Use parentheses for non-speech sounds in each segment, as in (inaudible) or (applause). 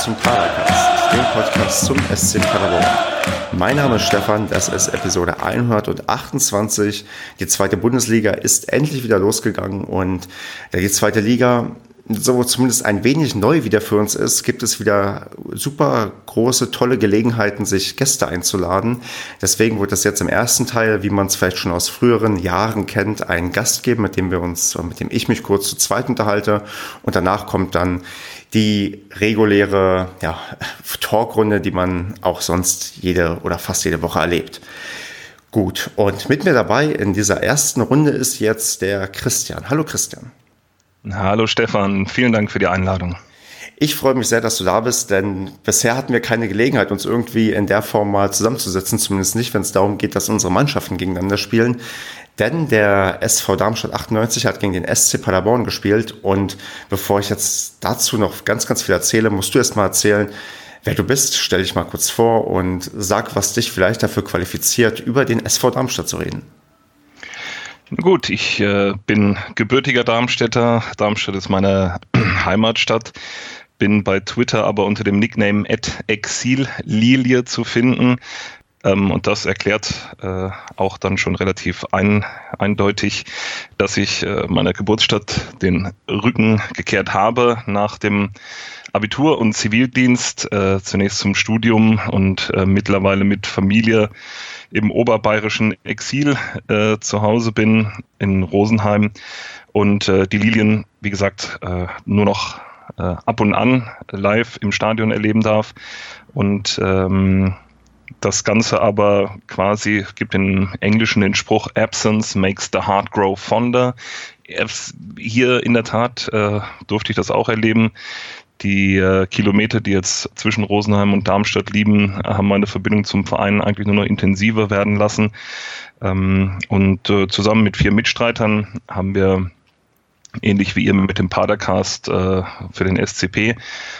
zum Padercast, dem Podcast zum SC Paderborn. Mein Name ist Stefan, das ist Episode 128. Die zweite Bundesliga ist endlich wieder losgegangen und die zweite Liga so zumindest ein wenig neu wieder für uns ist, gibt es wieder super große, tolle Gelegenheiten, sich Gäste einzuladen. Deswegen wird es jetzt im ersten Teil, wie man es vielleicht schon aus früheren Jahren kennt, einen Gast geben, mit dem wir uns, mit dem ich mich kurz zu zweit unterhalte. Und danach kommt dann die reguläre ja, Talkrunde, die man auch sonst jede oder fast jede Woche erlebt. Gut, und mit mir dabei in dieser ersten Runde ist jetzt der Christian. Hallo Christian. Hallo Stefan, vielen Dank für die Einladung. Ich freue mich sehr, dass du da bist, denn bisher hatten wir keine Gelegenheit, uns irgendwie in der Form mal zusammenzusetzen, zumindest nicht, wenn es darum geht, dass unsere Mannschaften gegeneinander spielen. Denn der SV Darmstadt 98 hat gegen den SC Paderborn gespielt und bevor ich jetzt dazu noch ganz, ganz viel erzähle, musst du erst mal erzählen, wer du bist. Stell dich mal kurz vor und sag, was dich vielleicht dafür qualifiziert, über den SV Darmstadt zu reden. Gut, ich äh, bin gebürtiger Darmstädter. Darmstadt ist meine (clears throat) Heimatstadt. Bin bei Twitter aber unter dem Nickname Exillilie zu finden. Ähm, und das erklärt äh, auch dann schon relativ ein, eindeutig, dass ich äh, meiner Geburtsstadt den Rücken gekehrt habe nach dem Abitur und Zivildienst, äh, zunächst zum Studium und äh, mittlerweile mit Familie im oberbayerischen Exil äh, zu Hause bin, in Rosenheim. Und äh, die Lilien, wie gesagt, nur noch ab und an live im Stadion erleben darf. Und ähm, das Ganze aber quasi gibt im Englischen den Spruch Absence makes the heart grow fonder. Hier in der Tat äh, durfte ich das auch erleben. Die äh, Kilometer, die jetzt zwischen Rosenheim und Darmstadt lieben, haben meine Verbindung zum Verein eigentlich nur noch intensiver werden lassen. Ähm, und äh, zusammen mit vier Mitstreitern haben wir ähnlich wie ihr mit dem Padercast äh, für den SCP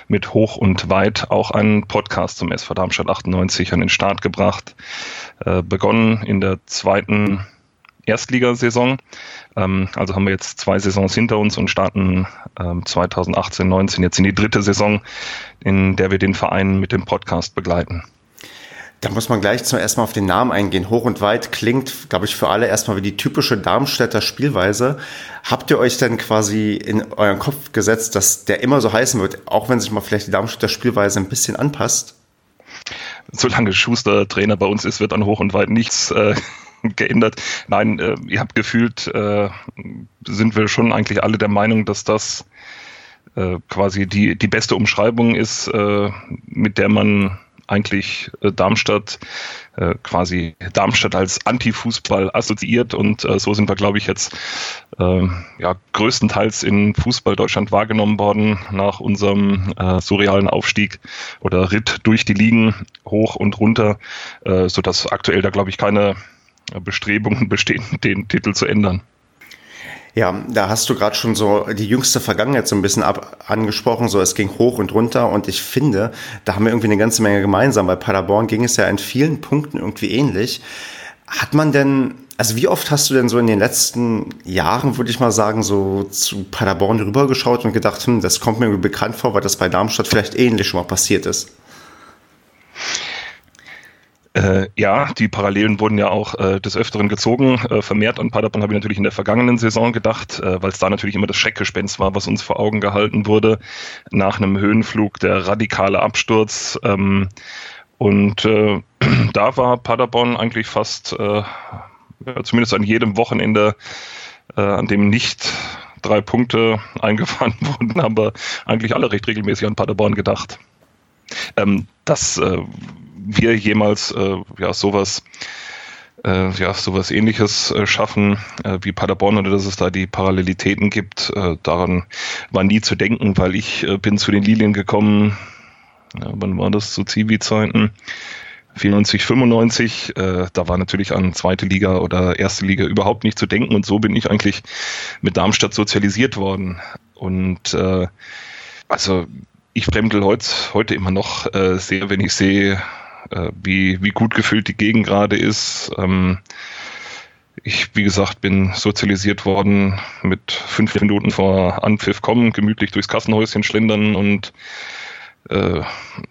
mit Hoch und Weit auch einen Podcast zum SV Darmstadt 98 an den Start gebracht. Äh, begonnen in der zweiten Erstligasaison. Ähm, also haben wir jetzt zwei Saisons hinter uns und starten ähm, 2018, 19 jetzt in die dritte Saison, in der wir den Verein mit dem Podcast begleiten. Da muss man gleich zum ersten Mal auf den Namen eingehen. Hoch und weit klingt, glaube ich, für alle erstmal wie die typische Darmstädter Spielweise. Habt ihr euch denn quasi in euren Kopf gesetzt, dass der immer so heißen wird, auch wenn sich mal vielleicht die Darmstädter Spielweise ein bisschen anpasst? Solange Schuster Trainer bei uns ist, wird an Hoch und Weit nichts äh, (laughs) geändert. Nein, äh, ihr habt gefühlt, äh, sind wir schon eigentlich alle der Meinung, dass das äh, quasi die, die beste Umschreibung ist, äh, mit der man eigentlich äh, Darmstadt äh, quasi Darmstadt als Anti-Fußball assoziiert und äh, so sind wir, glaube ich, jetzt äh, ja, größtenteils in Fußball Deutschland wahrgenommen worden nach unserem äh, surrealen Aufstieg oder Ritt durch die Ligen hoch und runter, äh, sodass aktuell da, glaube ich, keine Bestrebungen (laughs) bestehen, den Titel zu ändern. Ja, da hast du gerade schon so die jüngste Vergangenheit so ein bisschen ab angesprochen. So, es ging hoch und runter und ich finde, da haben wir irgendwie eine ganze Menge gemeinsam. Bei Paderborn ging es ja in vielen Punkten irgendwie ähnlich. Hat man denn, also wie oft hast du denn so in den letzten Jahren, würde ich mal sagen, so zu Paderborn rübergeschaut und gedacht, hm, das kommt mir irgendwie bekannt vor, weil das bei Darmstadt vielleicht ähnlich schon mal passiert ist? Äh, ja, die Parallelen wurden ja auch äh, des Öfteren gezogen. Äh, vermehrt an Paderborn habe ich natürlich in der vergangenen Saison gedacht, äh, weil es da natürlich immer das Schreckgespenst war, was uns vor Augen gehalten wurde. Nach einem Höhenflug der radikale Absturz. Ähm, und äh, (clears throat) da war Paderborn eigentlich fast, äh, ja, zumindest an jedem Wochenende, an dem nicht drei Punkte (laughs) eingefahren (laughs) wurden, aber eigentlich alle recht regelmäßig an Paderborn gedacht. Ähm, das wir jemals äh, ja sowas äh, ja sowas ähnliches äh, schaffen äh, wie Paderborn oder dass es da die Parallelitäten gibt, äh, daran war nie zu denken, weil ich äh, bin zu den Lilien gekommen, ja, wann war das, zu Zivi-Zeiten? 94, 95, äh, da war natürlich an zweite Liga oder erste Liga überhaupt nicht zu denken und so bin ich eigentlich mit Darmstadt sozialisiert worden. Und äh, also ich fremdel heute, heute immer noch äh, sehr, wenn ich sehe, äh, wie, wie gut gefüllt die Gegend gerade ist. Ähm, ich, wie gesagt, bin sozialisiert worden mit fünf Minuten vor Anpfiff kommen, gemütlich durchs Kassenhäuschen schlendern und äh,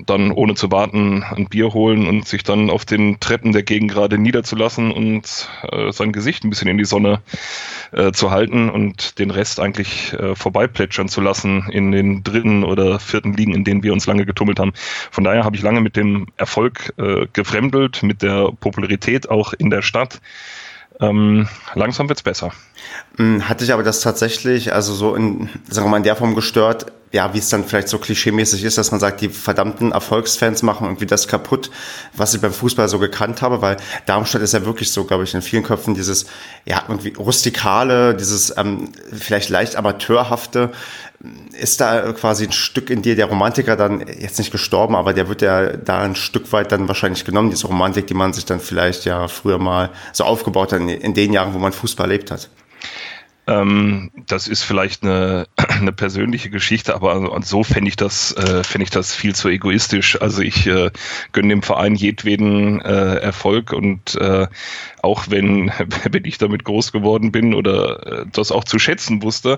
dann ohne zu warten ein Bier holen und sich dann auf den Treppen der Gegend gerade niederzulassen und äh, sein Gesicht ein bisschen in die Sonne äh, zu halten und den Rest eigentlich äh, vorbeiplätschern zu lassen in den dritten oder vierten Ligen, in denen wir uns lange getummelt haben. Von daher habe ich lange mit dem Erfolg äh, gefremdelt, mit der Popularität auch in der Stadt. Ähm, langsam wird's besser. Hm, hatte ich aber das tatsächlich, also so in, sagen wir mal, in der Form gestört, ja, wie es dann vielleicht so klischeemäßig ist, dass man sagt, die verdammten Erfolgsfans machen irgendwie das kaputt, was ich beim Fußball so gekannt habe, weil Darmstadt ist ja wirklich so, glaube ich, in vielen Köpfen dieses, ja, irgendwie rustikale, dieses ähm, vielleicht leicht amateurhafte, ist da quasi ein Stück in dir, der Romantiker dann jetzt nicht gestorben, aber der wird ja da ein Stück weit dann wahrscheinlich genommen, diese Romantik, die man sich dann vielleicht ja früher mal so aufgebaut hat, in den Jahren, wo man Fußball erlebt hat. Ähm, das ist vielleicht eine, (clears throat) eine persönliche Geschichte, aber so fände ich das, äh, fände ich das viel zu egoistisch. Also ich äh, gönne dem Verein jedweden äh, Erfolg und äh, auch wenn, (laughs) wenn ich damit groß geworden bin oder äh, das auch zu schätzen wusste,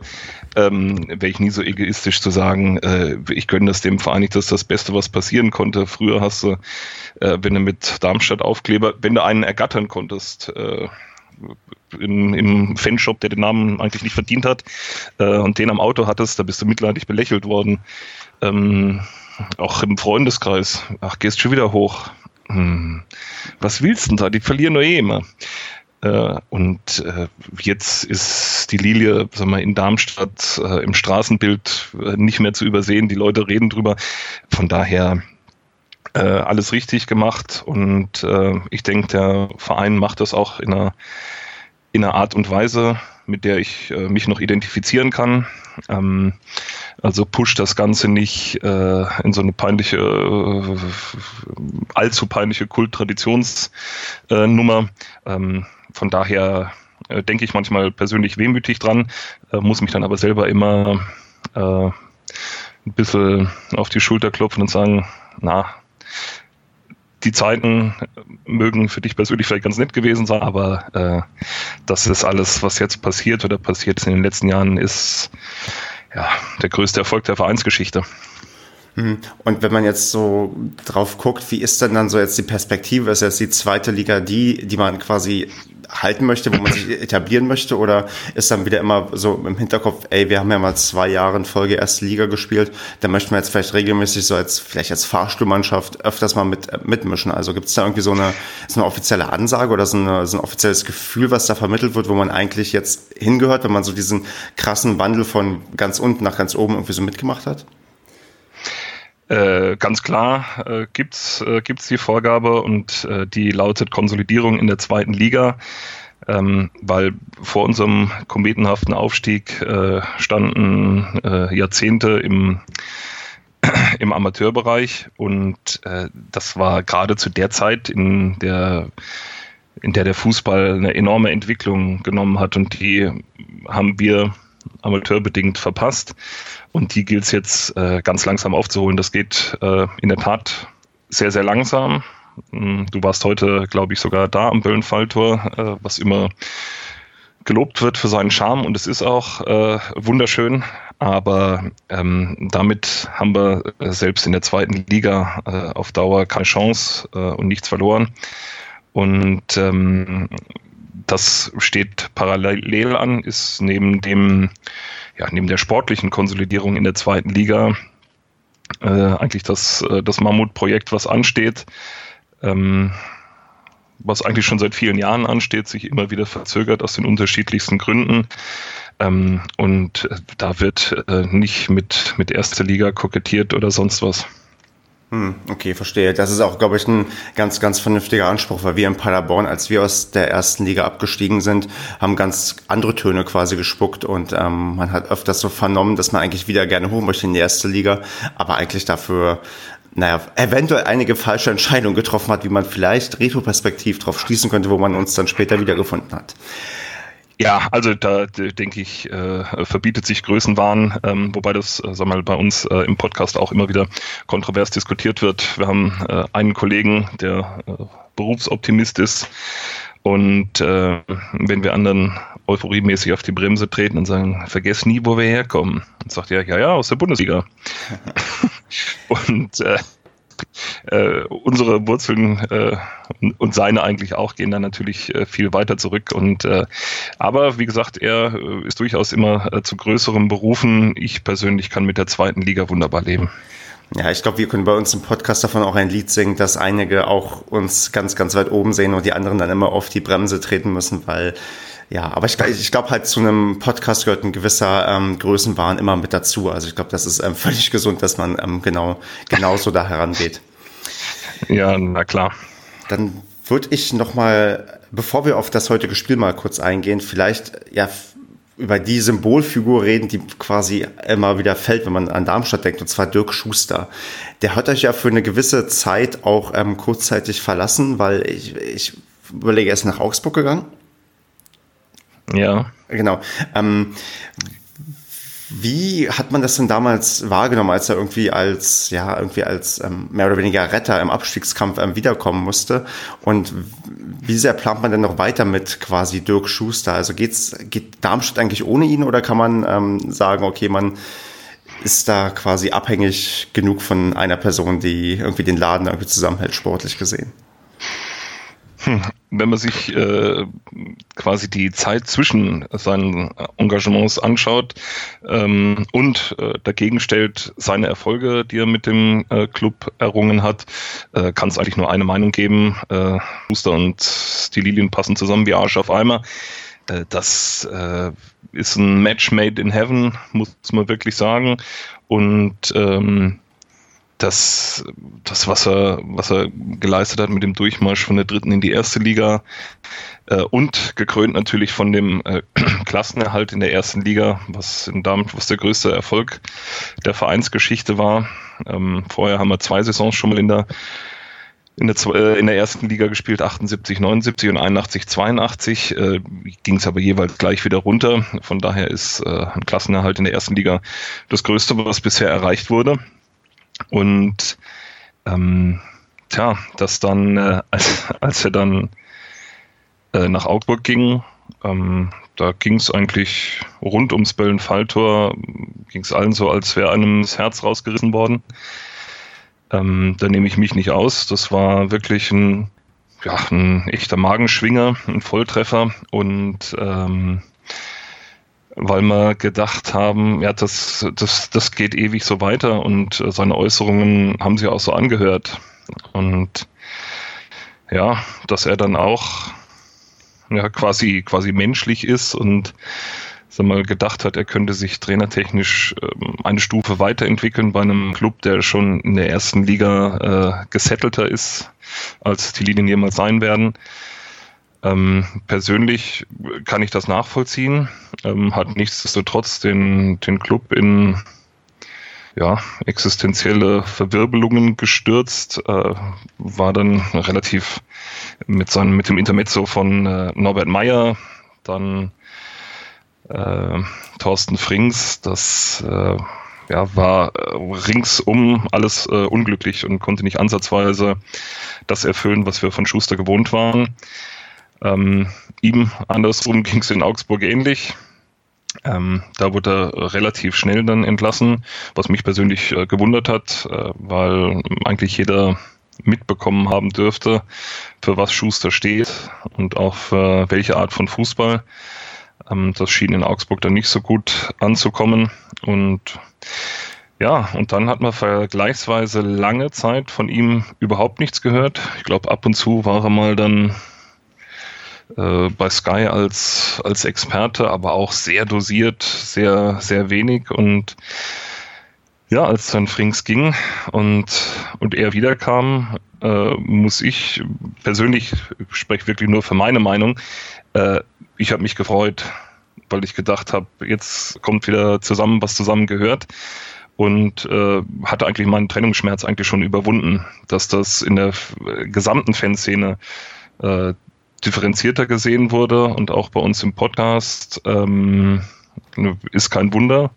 ähm, wäre ich nie so egoistisch zu sagen, äh, ich gönne das dem Verein nicht, das ist das Beste, was passieren konnte. Früher hast du, äh, wenn du mit Darmstadt Aufkleber, wenn du einen ergattern konntest, im, im Fanshop, der den Namen eigentlich nicht verdient hat, äh, und den am Auto hattest, da bist du mitleidig belächelt worden. Ähm, auch im Freundeskreis. Ach, gehst schon wieder hoch. Hm. Was willst du denn da? Die verlieren nur eh immer. Äh, und äh, jetzt ist die Lilie sag mal, in Darmstadt äh, im Straßenbild äh, nicht mehr zu übersehen. Die Leute reden drüber. Von daher äh, alles richtig gemacht. Und äh, ich denke, der Verein macht das auch in einer in einer Art und Weise, mit der ich äh, mich noch identifizieren kann. Ähm, also pusht das Ganze nicht äh, in so eine peinliche, äh, allzu peinliche Kulttraditionsnummer. ähm, von daher äh, denke ich manchmal persönlich wehmütig dran, äh, muss mich dann aber selber immer äh, ein bisschen auf die Schulter klopfen und sagen, na, die Zeiten mögen für dich persönlich vielleicht ganz nett gewesen sein, aber äh, das ist alles, was jetzt passiert oder passiert ist in den letzten Jahren, ist ja der größte Erfolg der Vereinsgeschichte. Mhm. Und wenn man jetzt so drauf guckt, wie ist denn dann so jetzt die Perspektive? Ist jetzt die zweite Liga die, die man quasi halten möchte, wo man sich (clears throat) etablieren möchte? Oder ist dann wieder immer so im Hinterkopf, ey, wir haben ja mal zwei Jahre in Folge erste Liga gespielt, da möchten wir jetzt vielleicht regelmäßig so als, vielleicht als Fahrstuhlmannschaft öfters mal mit, mitmischen. Also gibt es da irgendwie so eine, so eine offizielle Ansage oder so, eine, so ein offizielles Gefühl, was da vermittelt wird, wo man eigentlich jetzt hingehört, wenn man so diesen krassen Wandel von ganz unten nach ganz oben irgendwie so mitgemacht hat? Äh, ganz klar äh, gibt's äh, gibt's die Vorgabe und äh, die lautet Konsolidierung in der zweiten Liga, ähm, weil vor unserem kometenhaften Aufstieg äh, standen äh, Jahrzehnte im (clears throat) im Amateurbereich. Und äh, das war gerade zu der Zeit in der in der der Fußball eine enorme Entwicklung genommen hat. Und die haben wir amateurbedingt verpasst. Und die gilt es jetzt äh, ganz langsam aufzuholen. Das geht äh, in der Tat sehr, sehr langsam. Hm, du warst heute, glaube ich, sogar da am Böllenfalltor, äh, was immer gelobt wird für seinen Charme und es ist auch äh, wunderschön, aber ähm, damit haben wir äh, selbst in der zweiten Liga äh, auf Dauer keine Chance äh, und nichts verloren. Und ähm, das steht parallel an, ist neben dem, ja, neben der sportlichen Konsolidierung in der zweiten Liga äh, eigentlich das, äh, das Mammutprojekt, was ansteht, ähm, was eigentlich schon seit vielen Jahren ansteht, sich immer wieder verzögert aus den unterschiedlichsten Gründen. Ähm, und äh, da wird äh, nicht mit, mit erster Liga kokettiert oder sonst was. Hm, okay, verstehe. Das ist auch, glaube ich, ein ganz, ganz vernünftiger Anspruch, weil wir in Paderborn, als wir aus der ersten Liga abgestiegen sind, haben ganz andere Töne quasi gespuckt und ähm, man hat öfters so vernommen, dass man eigentlich wieder gerne hoch möchte in die erste Liga, aber eigentlich dafür naja, eventuell einige falsche Entscheidungen getroffen hat, wie man vielleicht retroperspektiv drauf schließen könnte, wo man uns dann später wiedergefunden hat. Ja, also da denke ich, äh, verbietet sich Größenwahn, ähm, wobei das, äh, sag mal, bei uns äh, im Podcast auch immer wieder kontrovers diskutiert wird. Wir haben äh, einen Kollegen, der äh, Berufsoptimist ist Und äh, wenn wir anderen euphoriemäßig auf die Bremse treten und sagen, vergesst nie, wo wir herkommen. Und sagt er, ja, ja, aus der Bundesliga. (laughs) und äh, unsere Wurzeln äh, und seine eigentlich auch gehen dann natürlich äh, viel weiter zurück. Und äh, aber wie gesagt, er äh, ist durchaus immer äh, zu größeren Berufen. Ich persönlich kann mit der zweiten Liga wunderbar leben. Ja, ich glaube, wir können bei uns im Podcast davon auch ein Lied singen, dass einige auch uns ganz, ganz weit oben sehen und die anderen dann immer auf die Bremse treten müssen, weil ja, aber ich, ich glaube halt zu einem Podcast gehört ein gewisser ähm, Größenwahn immer mit dazu. Also ich glaube, das ist ähm, völlig gesund, dass man ähm, genau genauso da herangeht. Ja, na klar. Dann würde ich noch mal, bevor wir auf das heutige Spiel mal kurz eingehen, vielleicht ja über die Symbolfigur reden, die quasi immer wieder fällt, wenn man an Darmstadt denkt, und zwar Dirk Schuster. Der hat euch ja für eine gewisse Zeit auch ähm, kurzzeitig verlassen, weil ich, ich überlege, er ist nach Augsburg gegangen. Ja. Genau. Ähm, wie hat man das denn damals wahrgenommen, als er irgendwie als, ja, irgendwie als ähm, mehr oder weniger Retter im Abstiegskampf ähm, wiederkommen musste? Und wie sehr plant man denn noch weiter mit quasi Dirk Schuster? Also geht's, geht Darmstadt eigentlich ohne ihn oder kann man ähm, sagen, okay, man ist da quasi abhängig genug von einer Person, die irgendwie den Laden irgendwie zusammenhält, sportlich gesehen? Hm, wenn man sich äh, quasi die Zeit zwischen seinen Engagements anschaut ähm, und äh, dagegen stellt seine Erfolge, die er mit dem äh, Club errungen hat, äh, kann es eigentlich nur eine Meinung geben. Äh, Booster und die Lilien passen zusammen wie Arsch auf Eimer. Äh, das äh, ist ein Match made in heaven, muss man wirklich sagen. Und ähm, das, das was, er, was er geleistet hat mit dem Durchmarsch von der dritten in die erste Liga äh, und gekrönt natürlich von dem äh, (clears throat) Klassenerhalt in der ersten Liga, was in Darmstadt was der größte Erfolg der Vereinsgeschichte war. Ähm, vorher haben wir zwei Saisons schon mal in der in der, äh, in der ersten Liga gespielt, 78, 79 und 81, 82. Äh, Ging es aber jeweils gleich wieder runter. Von daher ist äh, ein Klassenerhalt in der ersten Liga das Größte, was bisher erreicht wurde. Und ähm, tja, das dann, äh, (laughs) als, als er dann äh, nach Augsburg ging, ähm, da ging es eigentlich rund ums Böllen-Falltor, ging es allen so, als wäre einem das Herz rausgerissen worden. Ähm, da nehme ich mich nicht aus. Das war wirklich ein, ja, ein echter Magenschwinger, ein Volltreffer und ähm, weil wir gedacht haben, ja, das, das, das geht ewig so weiter und äh, seine Äußerungen haben sich auch so angehört. Und ja, dass er dann auch ja, quasi, quasi menschlich ist und sag mal, gedacht hat, er könnte sich trainertechnisch ähm, eine Stufe weiterentwickeln bei einem Club, der schon in der ersten Liga äh, gesettelter ist, als die Linien jemals sein werden. Ähm, persönlich kann ich das nachvollziehen, ähm, hat nichtsdestotrotz den, den Club in ja, existenzielle Verwirbelungen gestürzt, äh, war dann relativ mit, seinem, mit dem Intermezzo von äh, Norbert Meyer, dann äh, Thorsten Frings, das äh, ja, war äh, ringsum alles äh, unglücklich und konnte nicht ansatzweise das erfüllen, was wir von Schuster gewohnt waren. Ähm, ihm andersrum (laughs) ging es in Augsburg ähnlich. Ähm, da wurde er relativ schnell dann entlassen, was mich persönlich äh, gewundert hat, äh, weil eigentlich jeder mitbekommen haben dürfte, für was Schuster steht und auch für welche Art von Fußball. Ähm, das schien in Augsburg dann nicht so gut anzukommen und ja, und dann hat man vergleichsweise lange Zeit von ihm überhaupt nichts gehört. Ich glaube, ab und zu war er mal dann äh, bei Sky als, als Experte, aber auch sehr dosiert, sehr, sehr wenig. Und ja, als dann Frings ging und, und er wiederkam, äh, muss ich persönlich, ich spreche wirklich nur für meine Meinung, äh, ich habe mich gefreut, weil ich gedacht habe, jetzt kommt wieder zusammen, was zusammen gehört und äh, hatte eigentlich meinen Trennungsschmerz eigentlich schon überwunden, dass das in der gesamten Fanszene äh, differenzierter gesehen wurde und auch bei uns im Podcast ähm, ist kein Wunder.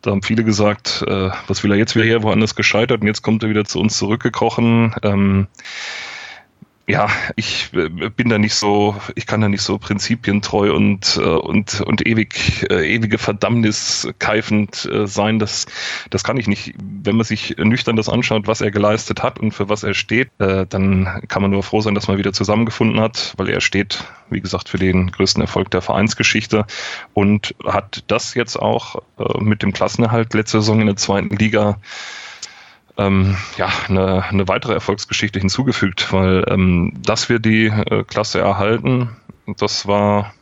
Da haben viele gesagt, äh, was will er jetzt wieder her, woanders gescheitert und jetzt kommt er wieder zu uns zurückgekrochen. Ähm, ja, ich äh, bin da nicht so, ich kann da nicht so prinzipientreu und, äh, und, und ewig, äh, ewige Verdammnis keifend sein. Das, das kann ich nicht. Wenn man sich nüchtern das anschaut, was er geleistet hat und für was er steht, dann kann man nur froh sein, dass man wieder zusammengefunden hat, weil er steht, wie gesagt, für den größten Erfolg der Vereinsgeschichte und hat das jetzt auch mit dem Klassenerhalt letzte Saison in der zweiten Liga ähm, ja, eine, eine weitere Erfolgsgeschichte hinzugefügt, weil ähm, dass wir die äh, Klasse erhalten, das war,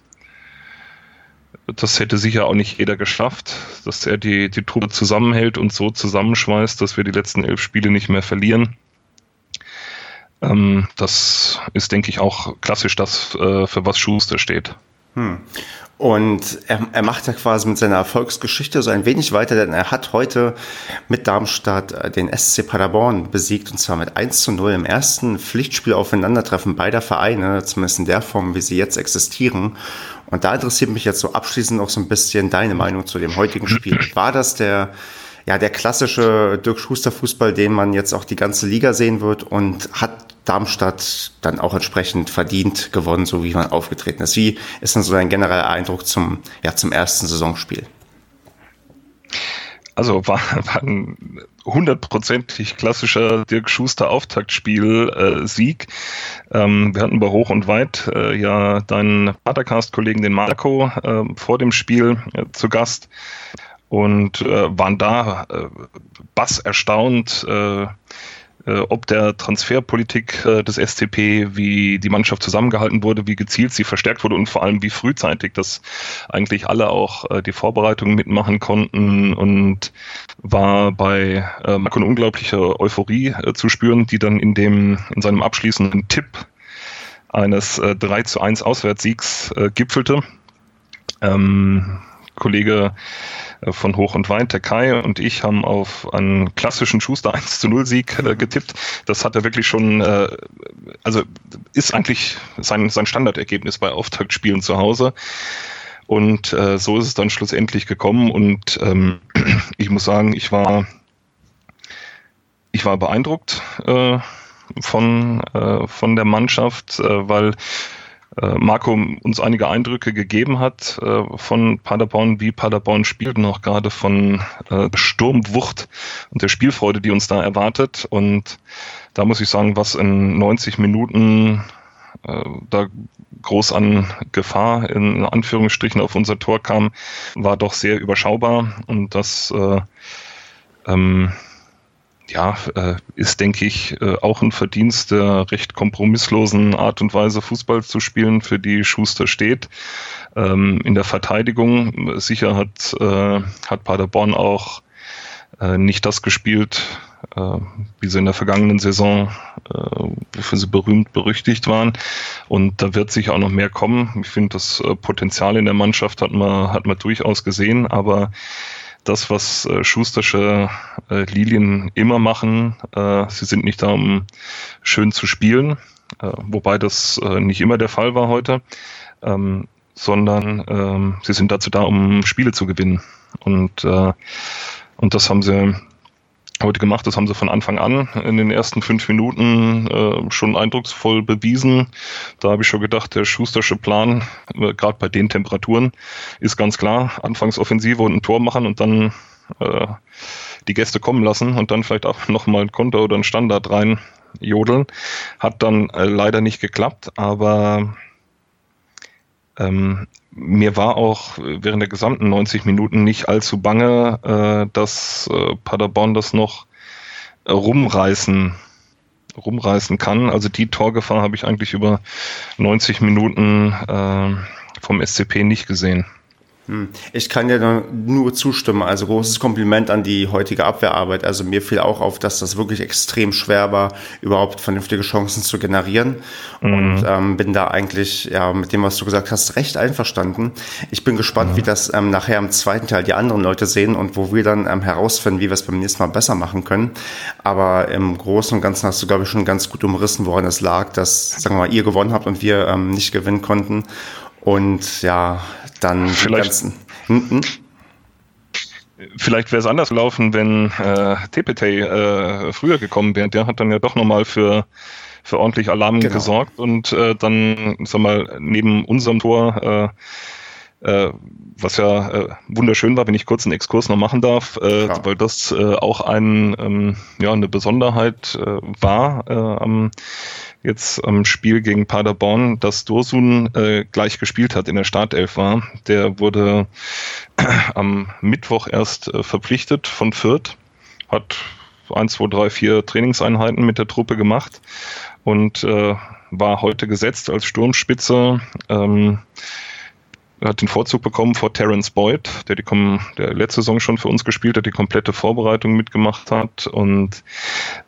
das hätte sicher auch nicht jeder geschafft, dass er die, die Truppe zusammenhält und so zusammenschweißt, dass wir die letzten elf Spiele nicht mehr verlieren. Ähm, das ist, denke ich, auch klassisch das, äh, für was Schuster steht. Hm. Und er, er macht ja quasi mit seiner Erfolgsgeschichte so ein wenig weiter, denn er hat heute mit Darmstadt äh, den SC Paderborn besiegt und zwar mit 1 zu 0 im ersten Pflichtspiel aufeinandertreffen beider Vereine, zumindest in der Form, wie sie jetzt existieren. Und da interessiert mich jetzt so abschließend noch so ein bisschen deine Meinung zu dem heutigen Spiel. War das der ja, der klassische Dirk Schuster Fußball, den man jetzt auch die ganze Liga sehen wird und hat Darmstadt dann auch entsprechend verdient gewonnen, so wie man aufgetreten ist. Wie ist dann so dein genereller Eindruck zum, ja, zum ersten Saisonspiel? Also (laughs) war, war ein hundertprozentig klassischer Dirk Schuster Auftaktspiel-Sieg. Äh, ähm, wir hatten bei Hoch und Weit äh, ja deinen Patercast-Kollegen, den Marco, äh, vor dem Spiel äh, zu Gast und äh, waren da äh, äh, ob der Transferpolitik äh, des SCP, wie die Mannschaft zusammengehalten wurde, wie gezielt sie verstärkt wurde und vor allem wie frühzeitig, dass eigentlich alle auch äh, die Vorbereitungen mitmachen konnten und war bei Marco eine unglaubliche Euphorie zu spüren, die dann in dem in seinem abschließenden Tipp eines äh, 3 zu 1 Auswärtssiegs gipfelte. Ähm, Kollege äh, von Hoch und Wein, der Kai und ich haben auf einen klassischen Schuster (laughs) 1 zu 0 Sieg äh, getippt. Das hat er wirklich schon, äh, also ist eigentlich sein, sein Standardergebnis bei Auftaktspielen zu Hause. Und äh, so ist es dann schlussendlich gekommen. Und ähm, (clears throat) ich muss sagen, ich war, ich war beeindruckt äh, von, äh, von der Mannschaft, weil Marco uns einige Eindrücke gegeben hat äh, von Paderborn, wie Paderborn spielt auch gerade von äh, Sturmwucht und der Spielfreude, die uns da erwartet. Und da muss ich sagen, was in 90 Minuten äh, da groß an Gefahr in Anführungsstrichen auf unser Tor kam, war doch sehr überschaubar und das äh, ähm, ja, äh, ist, denke ich, äh, auch ein Verdienst der recht kompromisslosen Art und Weise, Fußball zu spielen, für die Schuster steht. Ähm, in der Verteidigung sicher hat, äh, hat Paderborn auch nicht das gespielt, wie sie in der vergangenen Saison, wofür sie berühmt berüchtigt waren. Und da wird sicher auch noch mehr kommen. Ich finde, das Potenzial in der Mannschaft hat man, hat man durchaus gesehen, aber das, was äh, Schustersche äh, Lilien immer machen. Äh, sie sind nicht da, um schön zu spielen, äh, wobei das äh, nicht immer der Fall war heute, ähm, sondern ähm, sie sind dazu da, um Spiele zu gewinnen. Und, äh, und das haben sie heute gemacht. Das haben sie von Anfang an in den ersten fünf Minuten äh, schon eindrucksvoll bewiesen. Da habe ich schon gedacht, der Schustersche Plan, äh, gerade bei den Temperaturen, ist ganz klar. Anfangsoffensive und ein Tor machen und dann äh, die Gäste kommen lassen und dann vielleicht auch nochmal ein Konter oder ein Standard rein jodeln. Hat dann äh, leider nicht geklappt, aber ähm, mir war auch während der gesamten 90 Minuten nicht allzu bange, äh, dass äh, Paderborn das noch äh, rumreißen, rumreißen kann. Also die Torgefahr habe ich eigentlich über 90 Minuten äh, vom SCP nicht gesehen. Hm. Ich kann dir nur zustimmen. Also großes Kompliment an die heutige Abwehrarbeit. Also mir fiel auch auf, dass das wirklich extrem schwer war, überhaupt vernünftige Chancen zu generieren. Mhm. Und ähm, bin da eigentlich ja mit dem, was du gesagt hast, recht einverstanden. Ich bin gespannt, mhm. wie das ähm, nachher im zweiten Teil die anderen Leute sehen und wo wir dann ähm, herausfinden, wie wir es beim nächsten Mal besser machen können. Aber im Großen und Ganzen hast du, glaube ich, schon ganz gut umrissen, woran es lag, dass, sagen wir mal, ihr gewonnen habt und wir ähm, nicht gewinnen konnten. Und ja, dann Vielleicht. die ganzen. Hm, hm? Vielleicht wäre es anders gelaufen, wenn äh, Tepete äh, früher gekommen wäre. Der hat dann ja doch nochmal für, für ordentlich Alarm genau. gesorgt und äh, dann, sag mal, neben unserem Tor, äh, äh, was ja äh, wunderschön war, wenn ich kurz einen Exkurs noch machen darf, äh, weil das äh, auch ein, ähm, ja, eine Besonderheit äh, war äh, am jetzt am Spiel gegen Paderborn, dass Dursun gleich gespielt hat in der Startelf war. Der wurde am Mittwoch erst verpflichtet von Fürth, hat 1, 2, 3, 4 Trainingseinheiten mit der Truppe gemacht und war heute gesetzt als Sturmspitze. Ähm, hat den Vorzug bekommen vor Terence Boyd, der die der letzte Saison schon für uns gespielt hat, die komplette Vorbereitung mitgemacht hat. Und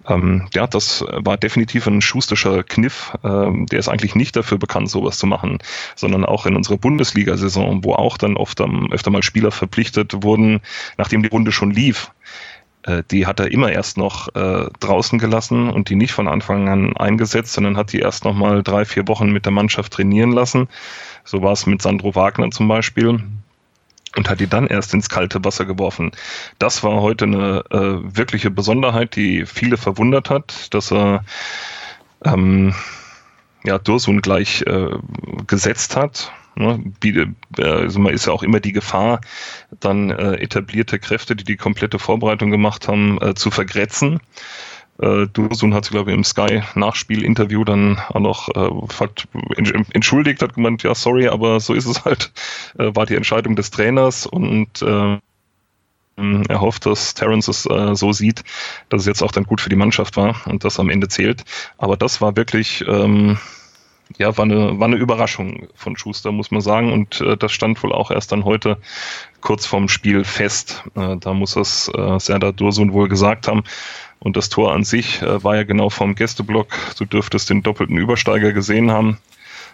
ähm, ja, das war definitiv ein schusterscher Kniff. Ähm, der ist eigentlich nicht dafür bekannt, sowas zu machen, sondern auch in unserer Bundesliga-Saison, wo auch dann oft ähm, öfter mal Spieler verpflichtet wurden, nachdem die Runde schon lief die hat er immer erst noch äh, draußen gelassen und die nicht von Anfang an eingesetzt, sondern hat die erst noch mal drei, vier Wochen mit der Mannschaft trainieren lassen. So war es mit Sandro Wagner zum Beispiel und hat die dann erst ins kalte Wasser geworfen. Das war heute eine äh, wirkliche Besonderheit, die viele verwundert hat, dass er ähm, ja, Dursun gleich äh, gesetzt hat. Ne? Also man ist ja auch immer die Gefahr, dann äh, etablierte Kräfte, die die komplette Vorbereitung gemacht haben, äh, zu vergrätzen. Äh, Dursun hat sich, glaube ich, im Sky-Nachspiel-Interview dann auch noch äh, entschuldigt, hat gemeint, ja, sorry, aber so ist es halt, äh, war die Entscheidung des Trainers und äh, er hofft, dass Terence es äh, so sieht, dass es jetzt auch dann gut für die Mannschaft war und das am Ende zählt. Aber das war wirklich, ähm, ja, war eine, war eine Überraschung von Schuster, muss man sagen. Und äh, das stand wohl auch erst dann heute kurz vorm Spiel fest. Äh, da muss es äh, Serdar Dursun wohl gesagt haben. Und das Tor an sich äh, war ja genau vom Gästeblock. Du dürftest den doppelten Übersteiger gesehen haben.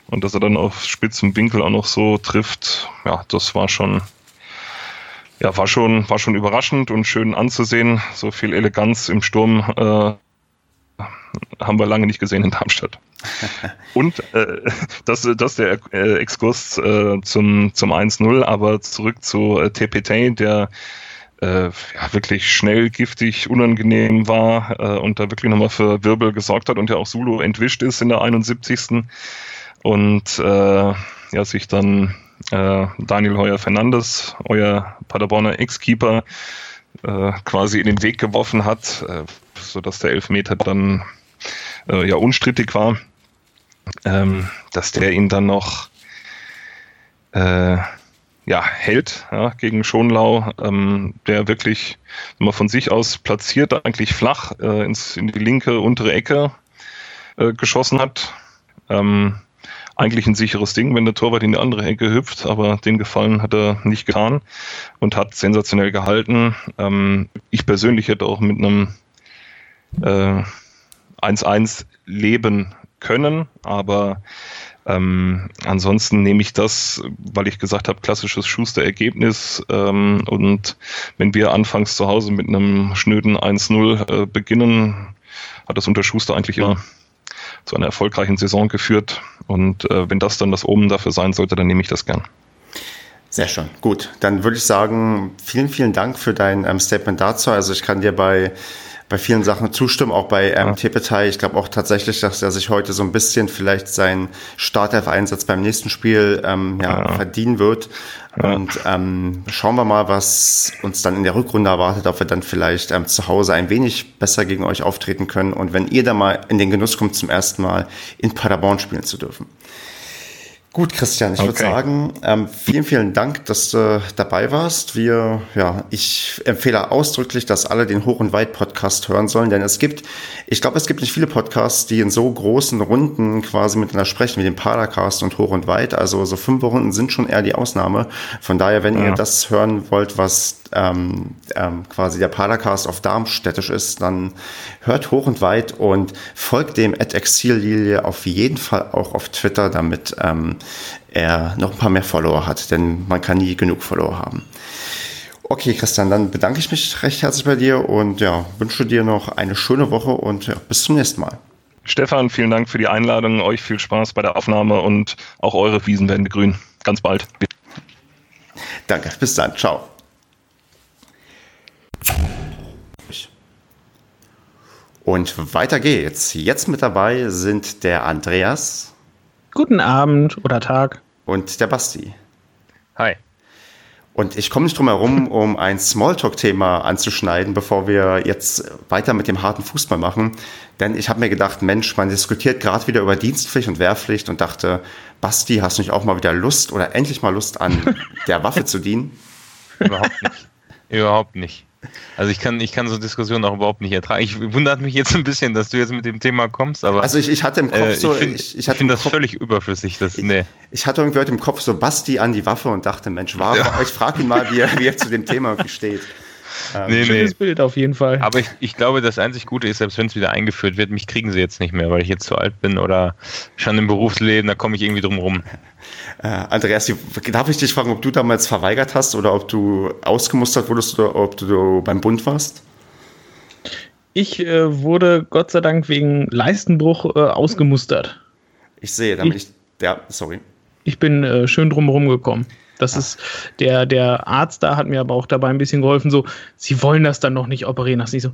Und dass er dann auf spitzem Winkel auch noch so trifft, ja, das war schon, ja, war schon, war schon überraschend und schön anzusehen. So viel Eleganz im Sturm äh, haben wir lange nicht gesehen in Darmstadt. (laughs) Und äh, das, das der äh, Exkurs äh, zum, zum 1-0, aber zurück zu äh, TPT, der äh, ja, wirklich schnell, giftig, unangenehm war äh, und da wirklich nochmal für Wirbel gesorgt hat und ja auch Sulu entwischt ist in der 71. Und äh, ja, sich dann äh, Daniel Heuer Fernandes, euer Paderborner Ex-Keeper, äh, quasi in den Weg geworfen hat, äh, sodass der Elfmeter dann äh, ja unstrittig war, ähm, dass der ihn dann noch äh, ja, hält ja, gegen Schonlau, ähm, der wirklich immer von sich aus platziert, eigentlich flach äh, ins, in die linke untere Ecke äh, geschossen hat. Ähm, eigentlich ein sicheres Ding, wenn der Torwart in die andere Ecke hüpft, aber den Gefallen hat er nicht getan und hat sensationell gehalten. Ähm, ich persönlich hätte auch mit einem äh, 1-1 leben können, aber ähm, ansonsten nehme ich das, weil ich gesagt habe, klassisches Schuster-Ergebnis. Ähm, und wenn wir anfangs zu Hause mit einem schnöden 1-0 äh, beginnen, hat das unter Schuster eigentlich immer zu einer erfolgreichen Saison geführt. Und äh, wenn das dann das Omen dafür sein sollte, dann nehme ich das gern. Sehr schön. Gut, dann würde ich sagen, vielen, vielen Dank für dein ähm, Statement dazu. Also ich kann dir bei bei vielen Sachen zustimmen, auch bei ähm, ja. Tepetai. Ich glaube auch tatsächlich, dass er sich heute so ein bisschen vielleicht seinen Startelf-Einsatz beim nächsten Spiel ähm, ja, ja. verdienen wird. Ja. Und ähm, schauen wir mal, was uns dann in der Rückrunde erwartet, ob wir dann vielleicht ähm, zu Hause ein wenig besser gegen euch auftreten können und wenn ihr da mal in den Genuss kommt, zum ersten Mal in Paderborn spielen zu dürfen. Gut, Christian, ich okay. würde sagen, ähm, vielen, vielen Dank, dass du dabei warst. Wir, ja, ich empfehle ausdrücklich, dass alle den Hoch- und Weit-Podcast hören sollen, denn es gibt, ich glaube, es gibt nicht viele Podcasts, die in so großen Runden quasi miteinander sprechen, wie den Padercast und Hoch und Weit. Also so fünf Runden sind schon eher die Ausnahme. Von daher, wenn ja. ihr das hören wollt, was ähm, ähm, quasi der Padercast auf Darmstädtisch ist, dann hört Hoch und Weit und folgt dem at Exillilie auf jeden Fall auch auf Twitter, damit ähm, er noch ein paar mehr Follower hat, denn man kann nie genug Follower haben. Okay, Christian, dann bedanke ich mich recht herzlich bei dir und ja, wünsche dir noch eine schöne Woche und ja, bis zum nächsten Mal. Stefan, vielen Dank für die Einladung. Euch viel Spaß bei der Aufnahme und auch eure Wiesen werden grün. Ganz bald. Danke, bis dann. Ciao. Und weiter geht's. Jetzt mit dabei sind der Andreas. Guten Abend oder Tag. Und der Basti. Hi. Und ich komme nicht drum herum, um ein Smalltalk-Thema anzuschneiden, bevor wir jetzt weiter mit dem harten Fußball machen. Denn ich habe mir gedacht, Mensch, man diskutiert gerade wieder über Dienstpflicht und Wehrpflicht und dachte, Basti, hast du nicht auch mal wieder Lust oder endlich mal Lust an (laughs) der Waffe zu dienen? Überhaupt nicht. Überhaupt nicht. Also ich kann, ich kann so Diskussionen auch überhaupt nicht ertragen. Ich wundert mich jetzt ein bisschen, dass du jetzt mit dem Thema kommst, aber. Also ich, ich hatte im Kopf äh, so. Ich, ich, ich finde das Kopf, völlig überflüssig. Das, nee. ich, hatte irgendwie heute im Kopf so Basti an die Waffe und dachte, Mensch, war, ja. ich frage ihn mal, wie er, wie er zu dem (laughs) Thema steht. Ähm, nee, schönes nee. Bild auf jeden Fall. Aber ich, ich glaube, das einzig Gute ist, selbst wenn es wieder eingeführt wird, mich kriegen sie jetzt nicht mehr, weil ich jetzt zu alt bin oder schon im Berufsleben, da komme ich irgendwie drum rum. Äh, Andreas, darf ich dich fragen, ob du damals verweigert hast oder ob du ausgemustert wurdest oder ob du beim Bund warst? Ich äh, wurde Gott sei Dank wegen Leistenbruch äh, ausgemustert. Ich sehe, damit ich, ich ja, sorry. Ich bin äh, schön drumherum gekommen. Das ja. ist, der, der Arzt da hat mir aber auch dabei ein bisschen geholfen, so, sie wollen das dann noch nicht operieren lassen. Ich so,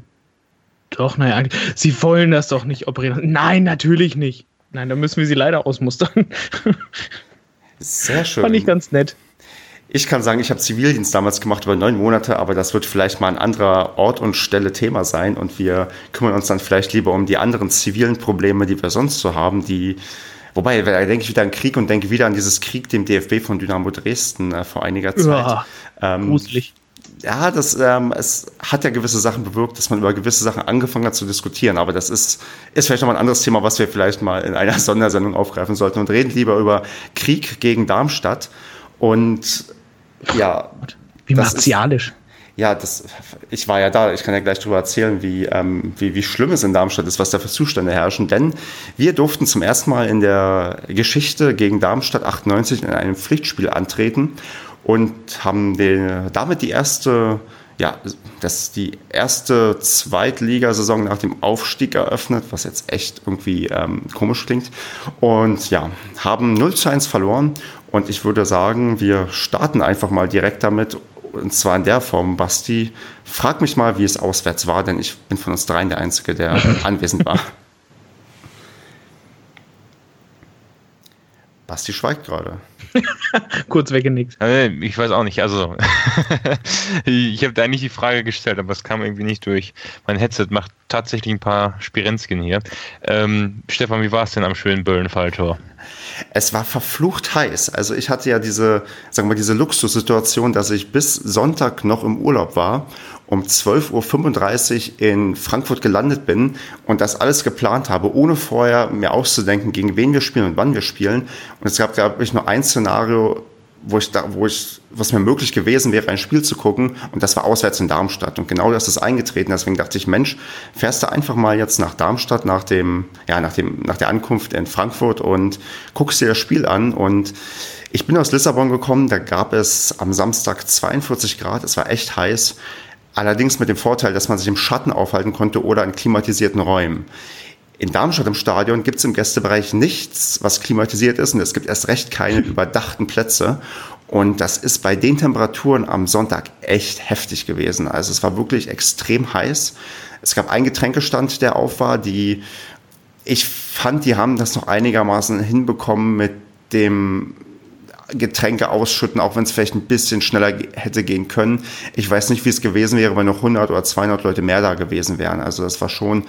doch, naja, sie wollen das doch nicht operieren lassen. Nein, natürlich nicht. Nein, da müssen wir sie leider ausmustern. Sehr schön. (laughs) Fand ich ganz nett. Ich kann sagen, ich habe Zivildienst damals gemacht über neun Monate, aber das wird vielleicht mal ein anderer Ort und Stelle Thema sein und wir kümmern uns dann vielleicht lieber um die anderen zivilen Probleme, die wir sonst so haben, die Wobei, da denke ich wieder an Krieg und denke wieder an dieses Krieg dem DFB von Dynamo Dresden äh, vor einiger Zeit. Ja, ähm, gruselig. Ja, das, ähm, es hat ja gewisse Sachen bewirkt, dass man über gewisse Sachen angefangen hat zu diskutieren. Aber das ist, ist vielleicht nochmal ein anderes Thema, was wir vielleicht mal in einer (laughs) Sondersendung aufgreifen sollten und reden lieber über Krieg gegen Darmstadt. Und ja. Wie martialisch. Ist, ja, das, ich war ja da, ich kann ja gleich darüber erzählen, wie, ähm, wie, wie schlimm es in Darmstadt ist, was da für Zustände herrschen. Denn wir durften zum ersten Mal in der Geschichte gegen Darmstadt 98 in einem Pflichtspiel antreten und haben den, damit die erste, ja, das die erste Zweitligasaison nach dem Aufstieg eröffnet, was jetzt echt irgendwie ähm, komisch klingt. Und ja, haben 0 zu 1 verloren. Und ich würde sagen, wir starten einfach mal direkt damit und zwar in der Form, Basti, frag mich mal, wie es auswärts war, denn ich bin von uns dreien der Einzige, der (laughs) anwesend war. Basti schweigt gerade. (laughs) Kurz weggenickt. Ich weiß auch nicht. Also, (laughs) ich habe da nicht die Frage gestellt, aber es kam irgendwie nicht durch. Mein Headset macht tatsächlich ein paar Spirenzchen hier. Ähm, Stefan, wie war es denn am schönen Böllenfalltor? Es war verflucht heiß. Also ich hatte ja diese, sagen wir, diese Luxussituation, dass ich bis Sonntag noch im Urlaub war, um 12.35 Uhr in Frankfurt gelandet bin und das alles geplant habe, ohne vorher mir auszudenken, gegen wen wir spielen und wann wir spielen. Und es gab, glaube ich, nur ein Szenario, wo ich da, wo ich, was mir möglich gewesen wäre, ein Spiel zu gucken. Und das war auswärts in Darmstadt. Und genau das ist eingetreten. Deswegen dachte ich, Mensch, fährst du einfach mal jetzt nach Darmstadt nach dem, ja, nach dem, nach der Ankunft in Frankfurt und guckst dir das Spiel an. Und ich bin aus Lissabon gekommen. Da gab es am Samstag 42 Grad. Es war echt heiß. Allerdings mit dem Vorteil, dass man sich im Schatten aufhalten konnte oder in klimatisierten Räumen. In Darmstadt im Stadion gibt es im Gästebereich nichts, was klimatisiert ist und es gibt erst recht keine (laughs) überdachten Plätze. Und das ist bei den Temperaturen am Sonntag echt heftig gewesen. Also es war wirklich extrem heiß. Es gab einen Getränkestand, der auf war, die ich fand, die haben das noch einigermaßen hinbekommen mit dem Getränke ausschütten, auch wenn es vielleicht ein bisschen schneller hätte gehen können. Ich weiß nicht, wie es gewesen wäre, wenn noch 100 oder 200 Leute mehr da gewesen wären. Also das war schon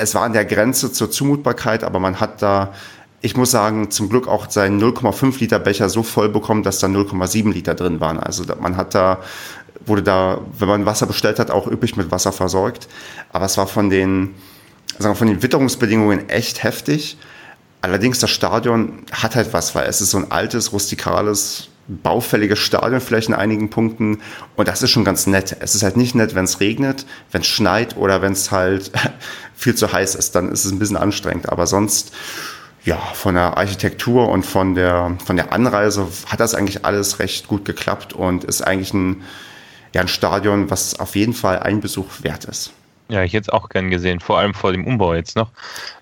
es war an der Grenze zur Zumutbarkeit, aber man hat da, ich muss sagen, zum Glück auch seinen 0,5 Liter Becher so voll bekommen, dass da 0,7 Liter drin waren. Also man hat da, wurde da, wenn man Wasser bestellt hat, auch üppig mit Wasser versorgt. Aber es war von den, sagen wir, von den Witterungsbedingungen echt heftig. Allerdings das Stadion hat halt was, weil es ist so ein altes, rustikales, baufälliges Stadion vielleicht in einigen Punkten und das ist schon ganz nett. Es ist halt nicht nett, wenn es regnet, wenn es schneit oder wenn es halt viel zu heiß ist, dann ist es ein bisschen anstrengend. Aber sonst, ja, von der Architektur und von der, von der Anreise hat das eigentlich alles recht gut geklappt und ist eigentlich ein, ja, ein Stadion, was auf jeden Fall ein Besuch wert ist. Ja, ich hätte es auch gern gesehen, vor allem vor dem Umbau jetzt noch.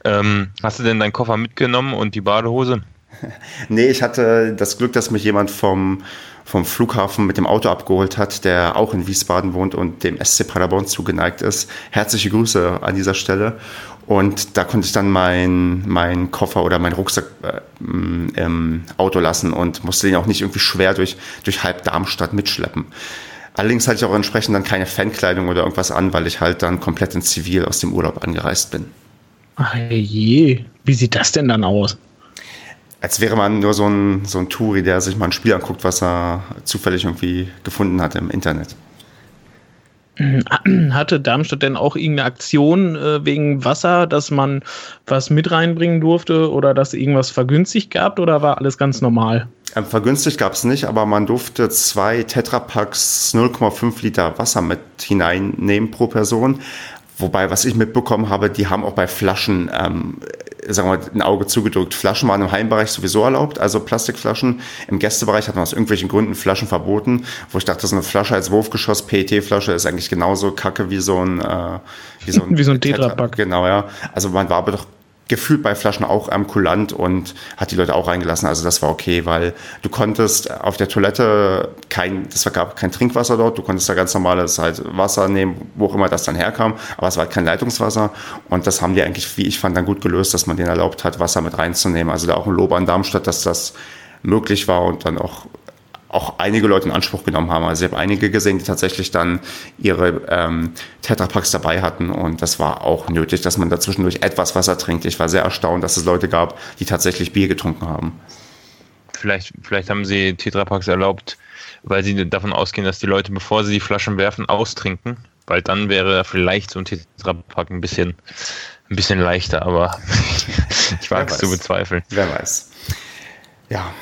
Ähm, hast du denn deinen Koffer mitgenommen und die Badehose? (laughs) nee, ich hatte das Glück, dass mich jemand vom, vom Flughafen mit dem Auto abgeholt hat, der auch in Wiesbaden wohnt und dem SC Paderborn zugeneigt ist. Herzliche Grüße an dieser Stelle. Und da konnte ich dann meinen mein Koffer oder meinen Rucksack äh, im Auto lassen und musste den auch nicht irgendwie schwer durch, durch halb Darmstadt mitschleppen. Allerdings hatte ich auch entsprechend dann keine Fankleidung oder irgendwas an, weil ich halt dann komplett in Zivil aus dem Urlaub angereist bin. Ach je, wie sieht das denn dann aus? Als wäre man nur so ein, so ein Touri, der sich mal ein Spiel anguckt, was er zufällig irgendwie gefunden hat im Internet. Hatte Darmstadt denn auch irgendeine Aktion äh, wegen Wasser, dass man was mit reinbringen durfte oder dass irgendwas vergünstigt gab oder war alles ganz normal? Ähm, vergünstigt gab es nicht, aber man durfte zwei Tetrapacks 0,5 Liter Wasser mit hineinnehmen pro Person. Wobei, was ich mitbekommen habe, die haben auch bei Flaschen, ähm, sagen wir mal, ein Auge zugedrückt. Flaschen waren im Heimbereich sowieso erlaubt, also Plastikflaschen. Im Gästebereich hat man aus irgendwelchen Gründen Flaschen verboten, wo ich dachte, so eine Flasche als Wurfgeschoss, PET-Flasche, ist eigentlich genauso kacke wie so ein, äh, wie so ein, (laughs) wie so ein Tetrapack. Genau, ja. Also man war aber doch gefühlt bei Flaschen auch am kulant und hat die Leute auch reingelassen. Also das war okay, weil du konntest auf der Toilette kein, das gab kein Trinkwasser dort, du konntest da ganz normales halt Wasser nehmen, wo auch immer das dann herkam, aber es war halt kein Leitungswasser und das haben die eigentlich, wie ich fand, dann gut gelöst, dass man denen erlaubt hat, Wasser mit reinzunehmen. Also da auch ein Lob an Darmstadt, dass das möglich war und dann auch auch einige Leute in Anspruch genommen haben. Also ich habe einige gesehen, die tatsächlich dann ihre ähm, Tetrapacks dabei hatten und das war auch nötig, dass man dazwischendurch etwas Wasser trinkt. Ich war sehr erstaunt, dass es Leute gab, die tatsächlich Bier getrunken haben. Vielleicht, vielleicht haben sie Tetrapacks erlaubt, weil sie davon ausgehen, dass die Leute, bevor sie die Flaschen werfen, austrinken, weil dann wäre vielleicht so ein Tetrapack ein bisschen, ein bisschen leichter, aber (laughs) ich wage es zu bezweifeln. Wer weiß. Ja,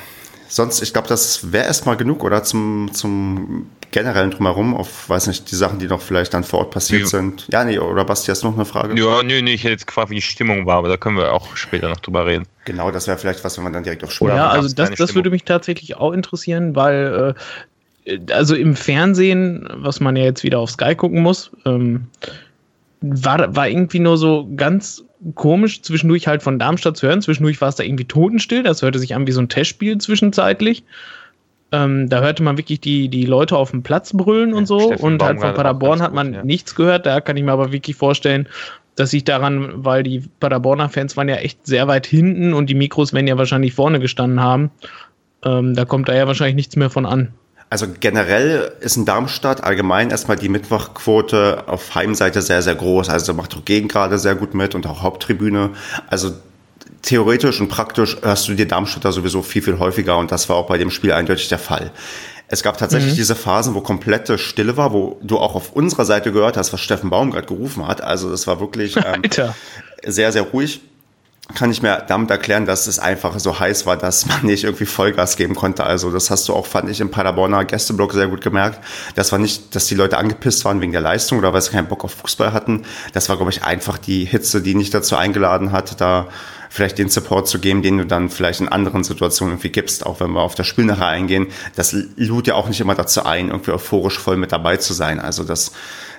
sonst, ich glaube, das wäre erstmal genug, oder? Zum, zum generellen Drumherum, auf, weiß nicht, die Sachen, die noch vielleicht dann vor Ort passiert ja. sind. Ja, nee, oder Basti, hast du noch eine Frage? Ja, nee, nee, ich hätte jetzt gefragt, wie die Stimmung war, aber da können wir auch später noch drüber reden. Genau, das wäre vielleicht was, wenn man dann direkt auf Schule Ja, also das, das würde mich tatsächlich auch interessieren, weil, äh, also im Fernsehen, was man ja jetzt wieder auf Sky gucken muss, ähm, war, war irgendwie nur so ganz komisch, zwischendurch halt von Darmstadt zu hören. Zwischendurch war es da irgendwie totenstill. Das hörte sich an wie so ein Testspiel zwischenzeitlich. Ähm, da hörte man wirklich die, die Leute auf dem Platz brüllen und so. Steffen und halt von Paderborn hat man gut, ja. nichts gehört. Da kann ich mir aber wirklich vorstellen, dass sich daran, weil die Paderborner Fans waren ja echt sehr weit hinten und die Mikros werden ja wahrscheinlich vorne gestanden haben. Ähm, da kommt da ja wahrscheinlich nichts mehr von an. Also generell ist in Darmstadt allgemein erstmal die Mittwochquote auf Heimseite sehr, sehr groß. Also macht auch Gegen gerade sehr gut mit und auch Haupttribüne. Also theoretisch und praktisch hörst du dir Darmstädter sowieso viel, viel häufiger und das war auch bei dem Spiel eindeutig der Fall. Es gab tatsächlich mhm. diese Phasen, wo komplette Stille war, wo du auch auf unserer Seite gehört hast, was Steffen Baum gerade gerufen hat. Also das war wirklich ähm, sehr, sehr ruhig kann ich mir damit erklären, dass es einfach so heiß war, dass man nicht irgendwie Vollgas geben konnte. Also das hast du auch, fand ich, im Paderborner Gästeblock sehr gut gemerkt. Das war nicht, dass die Leute angepisst waren wegen der Leistung oder weil sie keinen Bock auf Fußball hatten. Das war, glaube ich, einfach die Hitze, die nicht dazu eingeladen hat, da vielleicht den Support zu geben, den du dann vielleicht in anderen Situationen irgendwie gibst, auch wenn wir auf das Spiel nachher eingehen. Das lud ja auch nicht immer dazu ein, irgendwie euphorisch voll mit dabei zu sein. Also das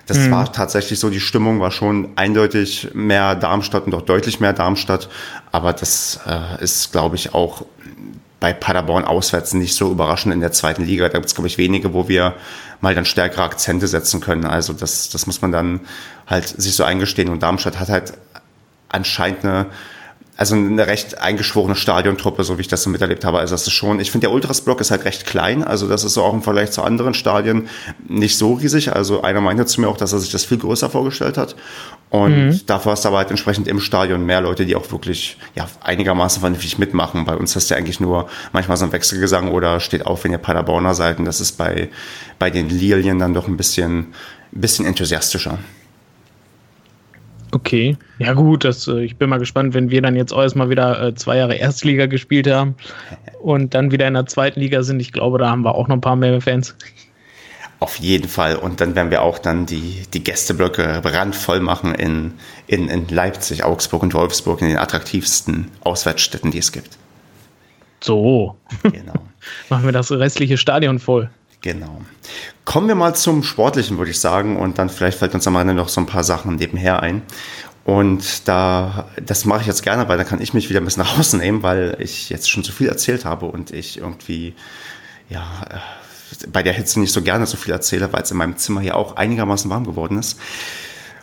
das mhm. war tatsächlich so, die Stimmung war schon eindeutig mehr Darmstadt und auch deutlich mehr Darmstadt. Aber das äh, ist, glaube ich, auch bei Paderborn auswärts nicht so überraschend in der zweiten Liga. Da gibt es, glaube ich, wenige, wo wir mal dann stärkere Akzente setzen können. Also das, das muss man dann halt sich so eingestehen. Und Darmstadt hat halt anscheinend eine also eine recht eingeschworene Stadiontruppe, so wie ich das so miterlebt habe. Also das ist schon, ich finde der Ultras-Block ist halt recht klein, also das ist so auch im Vergleich zu anderen Stadien nicht so riesig. Also einer meinte zu mir auch, dass er sich das viel größer vorgestellt hat. Und mhm. dafür hast du aber halt entsprechend im Stadion mehr Leute, die auch wirklich ja, einigermaßen vernünftig mitmachen. Bei uns hast du eigentlich nur manchmal so ein Wechselgesang oder steht auf, wenn ihr Paderborner seid. Und das ist bei, bei den Lilien dann doch ein bisschen, ein bisschen enthusiastischer. Okay, ja gut, das, äh, ich bin mal gespannt, wenn wir dann jetzt auch erstmal wieder äh, zwei Jahre Erstliga gespielt haben (laughs) und dann wieder in der zweiten Liga sind. Ich glaube, da haben wir auch noch ein paar mehr Fans. Auf jeden Fall. Und dann werden wir auch dann die, die Gästeblöcke randvoll machen in, in, in Leipzig, Augsburg und Wolfsburg, in den attraktivsten Auswärtsstädten, die es gibt. So. Genau. (laughs) machen wir das restliche Stadion voll. Genau. Kommen wir mal zum Sportlichen, würde ich sagen, und dann vielleicht fällt uns am Ende noch so ein paar Sachen nebenher ein. Und da, das mache ich jetzt gerne, weil dann kann ich mich wieder ein bisschen (laughs) nach außen nehmen, weil ich jetzt schon zu viel erzählt habe und ich irgendwie, ja, äh, bei der Hitze nicht so gerne so viel erzähle, weil es in meinem Zimmer hier auch einigermaßen warm geworden ist.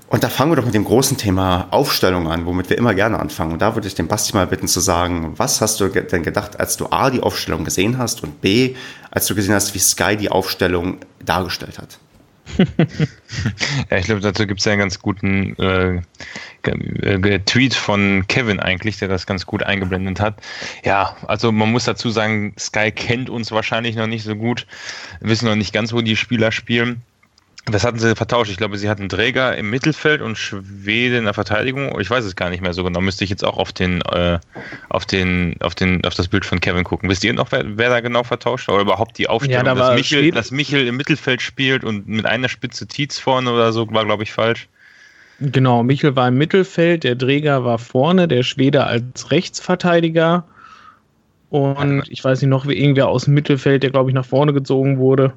Und da fangen wir doch mit dem großen Thema Aufstellung an, womit wir immer gerne anfangen. Und da würde ich den Basti mal bitten zu sagen, was hast du denn gedacht, als du A, die Aufstellung gesehen hast und B, als du gesehen hast, wie Sky die Aufstellung dargestellt hat? (laughs) ja, ich glaube, dazu gibt es ja einen ganz guten äh, äh, Tweet von Kevin eigentlich, der das ganz gut eingeblendet hat. Ja, also man muss dazu sagen, Sky kennt uns wahrscheinlich noch nicht so gut, wissen noch nicht ganz, wo die Spieler spielen. Was hatten sie vertauscht? Ich glaube, sie hatten Träger im Mittelfeld und Schwede in der Verteidigung. Ich weiß es gar nicht mehr so genau. Müsste ich jetzt auch auf den, äh, auf den, auf den, auf das Bild von Kevin gucken. Wisst ihr noch, wer, wer da genau vertauscht Oder überhaupt die Aufstellung, ja, da dass, Michel, dass Michel im Mittelfeld spielt und mit einer Spitze Tietz vorne oder so, war, glaube ich, falsch. Genau, Michel war im Mittelfeld, der Träger war vorne, der Schwede als Rechtsverteidiger. Und ich weiß nicht noch, wie irgendwer aus dem Mittelfeld, der, glaube ich, nach vorne gezogen wurde.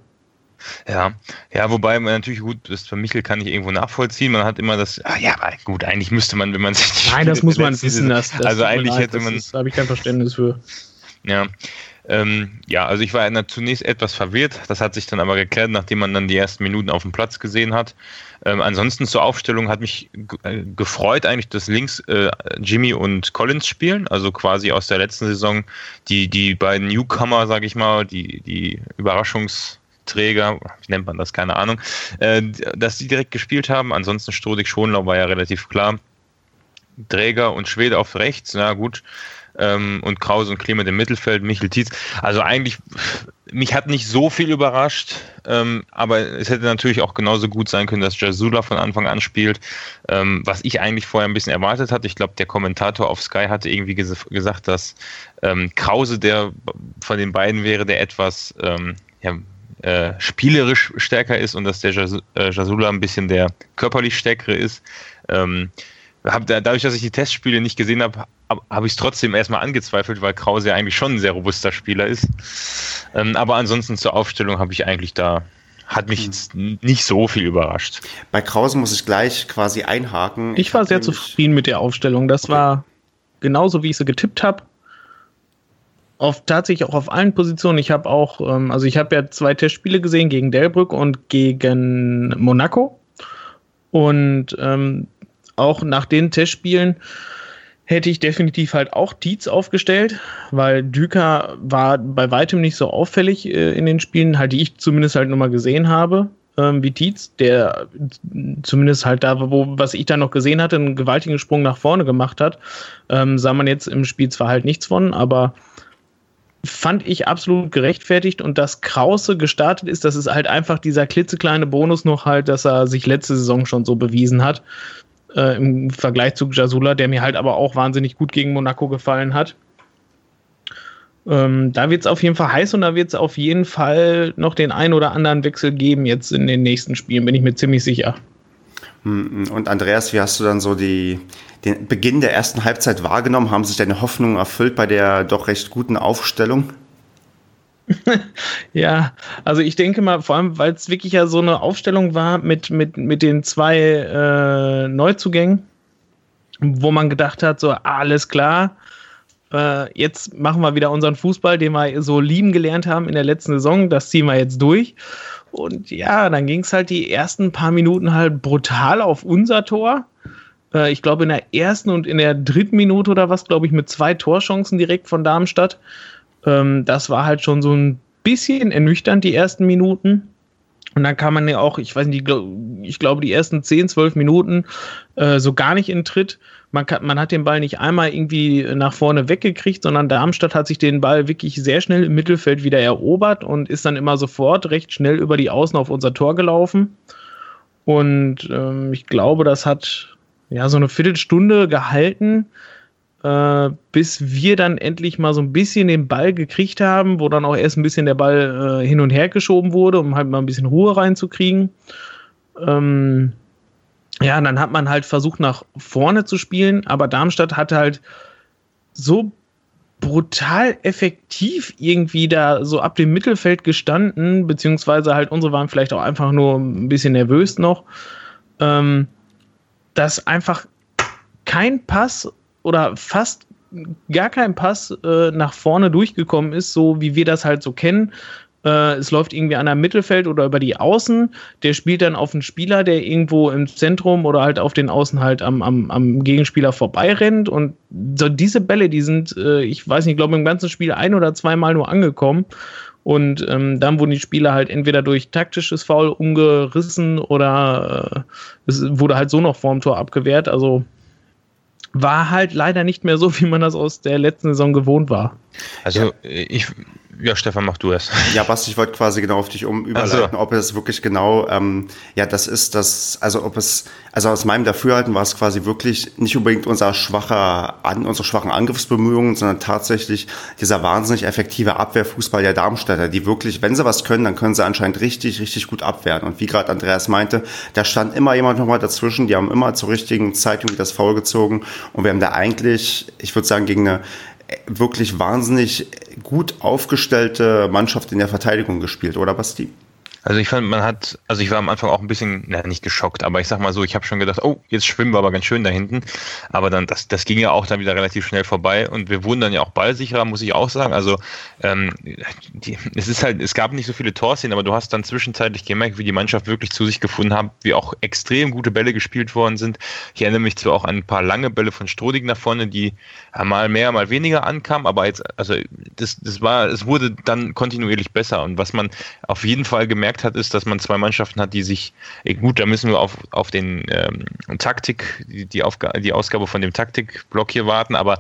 Ja, ja, wobei man natürlich gut, das für Michel kann ich irgendwo nachvollziehen. Man hat immer das, ah, ja, gut, eigentlich müsste man, wenn man sich Nein, das muss man wissen. Das, das also eigentlich leid, hätte man. Da habe ich kein Verständnis für. Ja. Ähm, ja, also ich war zunächst etwas verwirrt. Das hat sich dann aber geklärt, nachdem man dann die ersten Minuten auf dem Platz gesehen hat. Ähm, ansonsten zur Aufstellung hat mich äh, gefreut eigentlich, dass links äh, Jimmy und Collins spielen, also quasi aus der letzten Saison die, die beiden Newcomer, sage ich mal, die, die Überraschungs- Träger, wie nennt man das, keine Ahnung, äh, dass die direkt gespielt haben. Ansonsten Strodig Schonlau war ja relativ klar. Träger und Schwede auf rechts, na gut. Ähm, und Krause und Clement im Mittelfeld, Michel Tietz. Also eigentlich, mich hat nicht so viel überrascht, ähm, aber es hätte natürlich auch genauso gut sein können, dass Jasula von Anfang an spielt, ähm, was ich eigentlich vorher ein bisschen erwartet hatte. Ich glaube, der Kommentator auf Sky hatte irgendwie ges gesagt, dass ähm, Krause der von den beiden wäre, der etwas ähm, ja, äh, spielerisch stärker ist und dass der äh, Jasula ein bisschen der körperlich stärkere ist. Ähm, hab, dadurch, dass ich die Testspiele nicht gesehen habe, habe hab ich es trotzdem erstmal angezweifelt, weil Krause ja eigentlich schon ein sehr robuster Spieler ist. Ähm, aber ansonsten zur Aufstellung habe ich eigentlich da, hat mich jetzt nicht so viel überrascht. Bei Krause muss ich gleich quasi einhaken. Ich war sehr zufrieden mit der Aufstellung. Das okay. war genauso, wie ich sie getippt habe auf tatsächlich auch auf allen Positionen. Ich habe auch, ähm, also ich habe ja zwei Testspiele gesehen gegen Delbrück und gegen Monaco. Und ähm, auch nach den Testspielen hätte ich definitiv halt auch Tietz aufgestellt, weil Düker war bei weitem nicht so auffällig äh, in den Spielen, halt die ich zumindest halt nur mal gesehen habe, ähm, wie Tietz, der zumindest halt da, wo, was ich da noch gesehen hatte, einen gewaltigen Sprung nach vorne gemacht hat. Ähm, sah man jetzt im Spiel zwar halt nichts von, aber fand ich absolut gerechtfertigt und dass Krause gestartet ist, das ist halt einfach dieser klitzekleine Bonus noch halt, dass er sich letzte Saison schon so bewiesen hat äh, im Vergleich zu Jasula, der mir halt aber auch wahnsinnig gut gegen Monaco gefallen hat. Ähm, da wird es auf jeden Fall heiß und da wird es auf jeden Fall noch den ein oder anderen Wechsel geben jetzt in den nächsten Spielen, bin ich mir ziemlich sicher. Hm, und Andreas, wie hast du dann so die, den Beginn der ersten Halbzeit wahrgenommen? Haben sich deine Hoffnungen erfüllt bei der doch recht guten Aufstellung? (laughs) ja, also ich denke mal, vor allem, weil es wirklich ja so eine Aufstellung war mit, mit, mit den zwei äh, Neuzugängen, wo man gedacht hat, so alles klar, äh, jetzt machen wir wieder unseren Fußball, den wir so lieben gelernt haben in der letzten Saison, das ziehen wir jetzt durch. Und ja, dann ging es halt die ersten paar Minuten halt brutal auf unser Tor. Äh, ich glaube, in der ersten und in der dritten Minute oder was, glaube ich, mit zwei Torchancen direkt von Darmstadt. Ähm, das war halt schon so ein bisschen ernüchternd, die ersten Minuten. Und dann kam man ja auch, ich weiß nicht, ich glaube, die ersten 10, 12 Minuten äh, so gar nicht in Tritt. Man, kann, man hat den Ball nicht einmal irgendwie nach vorne weggekriegt, sondern Darmstadt hat sich den Ball wirklich sehr schnell im Mittelfeld wieder erobert und ist dann immer sofort recht schnell über die Außen auf unser Tor gelaufen. Und ähm, ich glaube, das hat ja so eine Viertelstunde gehalten, äh, bis wir dann endlich mal so ein bisschen den Ball gekriegt haben, wo dann auch erst ein bisschen der Ball äh, hin und her geschoben wurde, um halt mal ein bisschen Ruhe reinzukriegen. Ähm, ja, dann hat man halt versucht, nach vorne zu spielen, aber Darmstadt hatte halt so brutal effektiv irgendwie da so ab dem Mittelfeld gestanden, beziehungsweise halt unsere waren vielleicht auch einfach nur ein bisschen nervös noch, ähm, dass einfach kein Pass oder fast gar kein Pass äh, nach vorne durchgekommen ist, so wie wir das halt so kennen. Äh, es läuft irgendwie an einem Mittelfeld oder über die Außen. Der spielt dann auf einen Spieler, der irgendwo im Zentrum oder halt auf den Außen halt am, am, am Gegenspieler vorbeirennt. Und so diese Bälle, die sind, äh, ich weiß nicht, ich glaube im ganzen Spiel ein oder zweimal nur angekommen. Und ähm, dann wurden die Spieler halt entweder durch taktisches Foul umgerissen oder äh, es wurde halt so noch vorm Tor abgewehrt. Also war halt leider nicht mehr so, (laughs) wie man das aus der letzten Saison gewohnt war. Also ja. ich, ja, Stefan, mach du es. (laughs) Ja, Basti, ich wollte quasi genau auf dich um überleiten, so. ob es wirklich genau, ähm, ja, das ist das, also ob es, also aus meinem Dafürhalten war es quasi wirklich nicht unbedingt unser schwacher, an, unsere schwachen Angriffsbemühungen, sondern tatsächlich dieser wahnsinnig effektive Abwehrfußball der Darmstädter, die wirklich, wenn sie was können, dann können sie anscheinend richtig, richtig gut abwehren. Und wie gerade Andreas meinte, da stand immer jemand nochmal dazwischen, die haben immer zur richtigen Zeit irgendwie das Foul gezogen und wir haben da eigentlich, ich würde sagen, gegen eine wirklich wahnsinnig gut aufgestellte Mannschaft in der Verteidigung gespielt, oder Basti? Also ich fand, man hat, also ich war am Anfang auch ein bisschen, na nicht geschockt, aber ich sag mal so, ich habe schon gedacht, oh, jetzt schwimmen wir aber ganz schön da hinten. Aber dann, das, das ging ja auch dann wieder relativ schnell vorbei und wir wurden dann ja auch ballsicherer, muss ich auch sagen. Also ähm, die, es ist halt, es gab nicht so viele Torszenen, aber du hast dann zwischenzeitlich gemerkt, wie die Mannschaft wirklich zu sich gefunden hat, wie auch extrem gute Bälle gespielt worden sind. Ich erinnere mich zwar auch an ein paar lange Bälle von Strodig nach vorne, die mal mehr, mal weniger ankamen, aber jetzt, also das, das war, es wurde dann kontinuierlich besser und was man auf jeden Fall gemerkt gemerkt hat, ist, dass man zwei Mannschaften hat, die sich, eh, gut, da müssen wir auf, auf den ähm, Taktik, die, die, die Ausgabe von dem Taktikblock hier warten, aber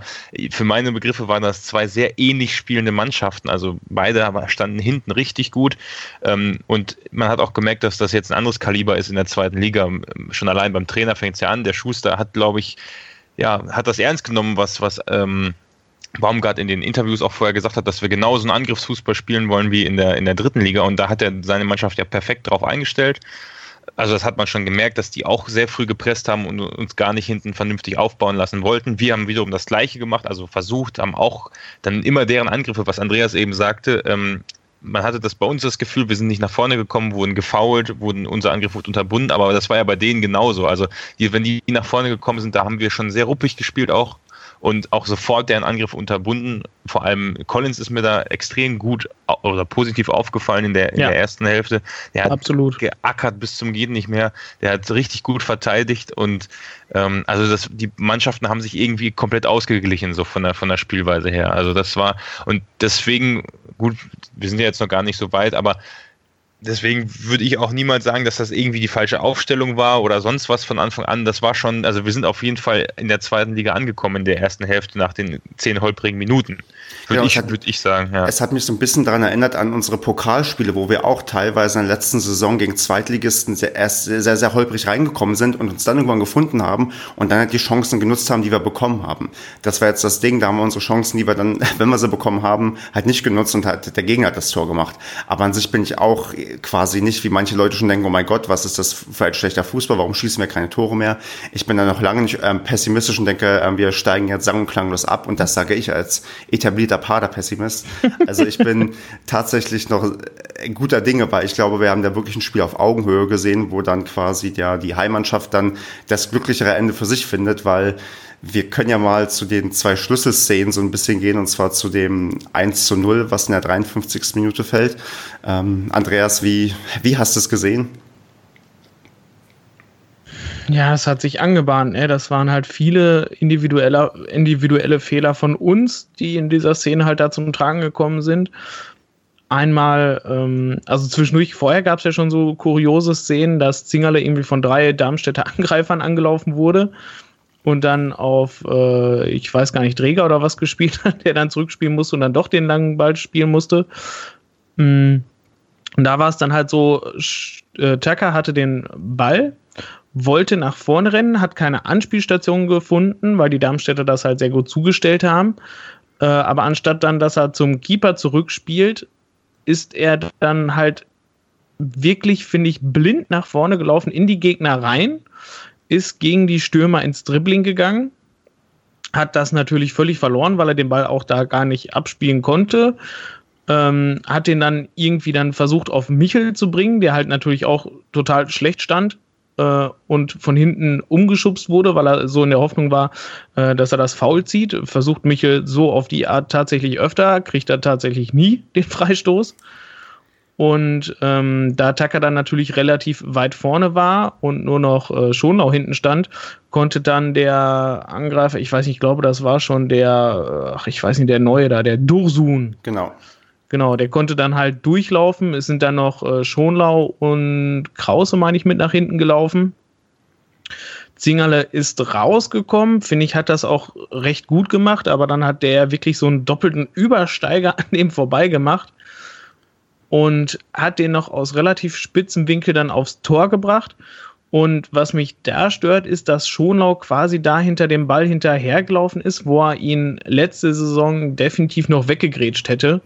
für meine Begriffe waren das zwei sehr ähnlich spielende Mannschaften. Also beide standen hinten richtig gut ähm, und man hat auch gemerkt, dass das jetzt ein anderes Kaliber ist in der zweiten Liga. Schon allein beim Trainer fängt es ja an. Der Schuster hat, glaube ich, ja, hat das ernst genommen, was, was ähm, Baumgart in den Interviews auch vorher gesagt hat, dass wir genauso einen Angriffsfußball spielen wollen wie in der, in der dritten Liga. Und da hat er seine Mannschaft ja perfekt drauf eingestellt. Also das hat man schon gemerkt, dass die auch sehr früh gepresst haben und uns gar nicht hinten vernünftig aufbauen lassen wollten. Wir haben wiederum das Gleiche gemacht, also versucht, haben auch dann immer deren Angriffe, was Andreas eben sagte, ähm, man hatte das bei uns das Gefühl, wir sind nicht nach vorne gekommen, wurden gefoult, wurden unser Angriff wurde unterbunden, aber das war ja bei denen genauso. Also die, wenn die nach vorne gekommen sind, da haben wir schon sehr ruppig gespielt auch und auch sofort deren Angriff unterbunden. Vor allem Collins ist mir da extrem gut oder positiv aufgefallen in der, in ja. der ersten Hälfte. Der hat Absolut. geackert bis zum Geht nicht mehr. Der hat richtig gut verteidigt und ähm, also das, die Mannschaften haben sich irgendwie komplett ausgeglichen, so von der, von der Spielweise her. Also das war und deswegen, gut, wir sind ja jetzt noch gar nicht so weit, aber deswegen würde ich auch niemals sagen, dass das irgendwie die falsche Aufstellung war oder sonst was von Anfang an. Das war schon, also wir sind auf jeden Fall in der zweiten Liga angekommen in der ersten Hälfte nach den zehn holprigen Minuten. Würde, ja, ich, würde ich sagen, ja. Es hat mich so ein bisschen daran erinnert an unsere Pokalspiele, wo wir auch teilweise in der letzten Saison gegen Zweitligisten sehr, erst sehr, sehr, sehr holprig reingekommen sind und uns dann irgendwann gefunden haben und dann halt die Chancen genutzt haben, die wir bekommen haben. Das war jetzt das Ding, da haben wir unsere Chancen, die wir dann, (laughs) wenn wir sie bekommen haben, halt nicht genutzt und halt der Gegner hat das Tor gemacht. Aber an sich bin ich auch quasi nicht, wie manche Leute schon denken, oh mein Gott, was ist das für ein schlechter Fußball, warum schießen wir keine Tore mehr? Ich bin da noch lange nicht ähm, pessimistisch und denke, ähm, wir steigen jetzt sang- und klanglos ab und das sage ich als etablierter Pader-Pessimist. Also ich bin (laughs) tatsächlich noch guter Dinge, weil ich glaube, wir haben da wirklich ein Spiel auf Augenhöhe gesehen, wo dann quasi ja die Heimmannschaft dann das glücklichere Ende für sich findet, weil wir können ja mal zu den zwei Schlüsselszenen so ein bisschen gehen, und zwar zu dem 1 zu 0, was in der 53. Minute fällt. Ähm, Andreas, wie, wie hast du es gesehen? Ja, es hat sich angebahnt. Ne? Das waren halt viele individuelle, individuelle Fehler von uns, die in dieser Szene halt da zum Tragen gekommen sind. Einmal, ähm, also zwischendurch, vorher gab es ja schon so kuriose Szenen, dass Zingerle irgendwie von drei Darmstädter (laughs) Angreifern angelaufen wurde und dann auf, äh, ich weiß gar nicht, Träger oder was gespielt hat, der dann zurückspielen musste und dann doch den langen Ball spielen musste. Mm. Und da war es dann halt so, äh, Tucker hatte den Ball wollte nach vorne rennen, hat keine Anspielstation gefunden, weil die Darmstädter das halt sehr gut zugestellt haben. Äh, aber anstatt dann, dass er zum Keeper zurückspielt, ist er dann halt wirklich, finde ich, blind nach vorne gelaufen in die Gegner rein, ist gegen die Stürmer ins Dribbling gegangen, hat das natürlich völlig verloren, weil er den Ball auch da gar nicht abspielen konnte. Ähm, hat den dann irgendwie dann versucht auf Michel zu bringen, der halt natürlich auch total schlecht stand äh, und von hinten umgeschubst wurde, weil er so in der Hoffnung war, äh, dass er das Foul zieht. Versucht Michel so auf die Art tatsächlich öfter, kriegt er tatsächlich nie (laughs) den Freistoß. Und ähm, da Tucker dann natürlich relativ weit vorne war und nur noch äh, Schonlau hinten stand, konnte dann der Angreifer, ich weiß nicht, ich glaube, das war schon der, ach, ich weiß nicht, der Neue da, der Dursun. Genau. Genau, der konnte dann halt durchlaufen. Es sind dann noch äh, Schonlau und Krause, meine ich, mit nach hinten gelaufen. Zingerle ist rausgekommen, finde ich, hat das auch recht gut gemacht, aber dann hat der wirklich so einen doppelten Übersteiger an dem vorbei gemacht und hat den noch aus relativ spitzem Winkel dann aufs Tor gebracht. Und was mich da stört, ist, dass Schonlau quasi da hinter dem Ball hinterhergelaufen ist, wo er ihn letzte Saison definitiv noch weggegrätscht hätte.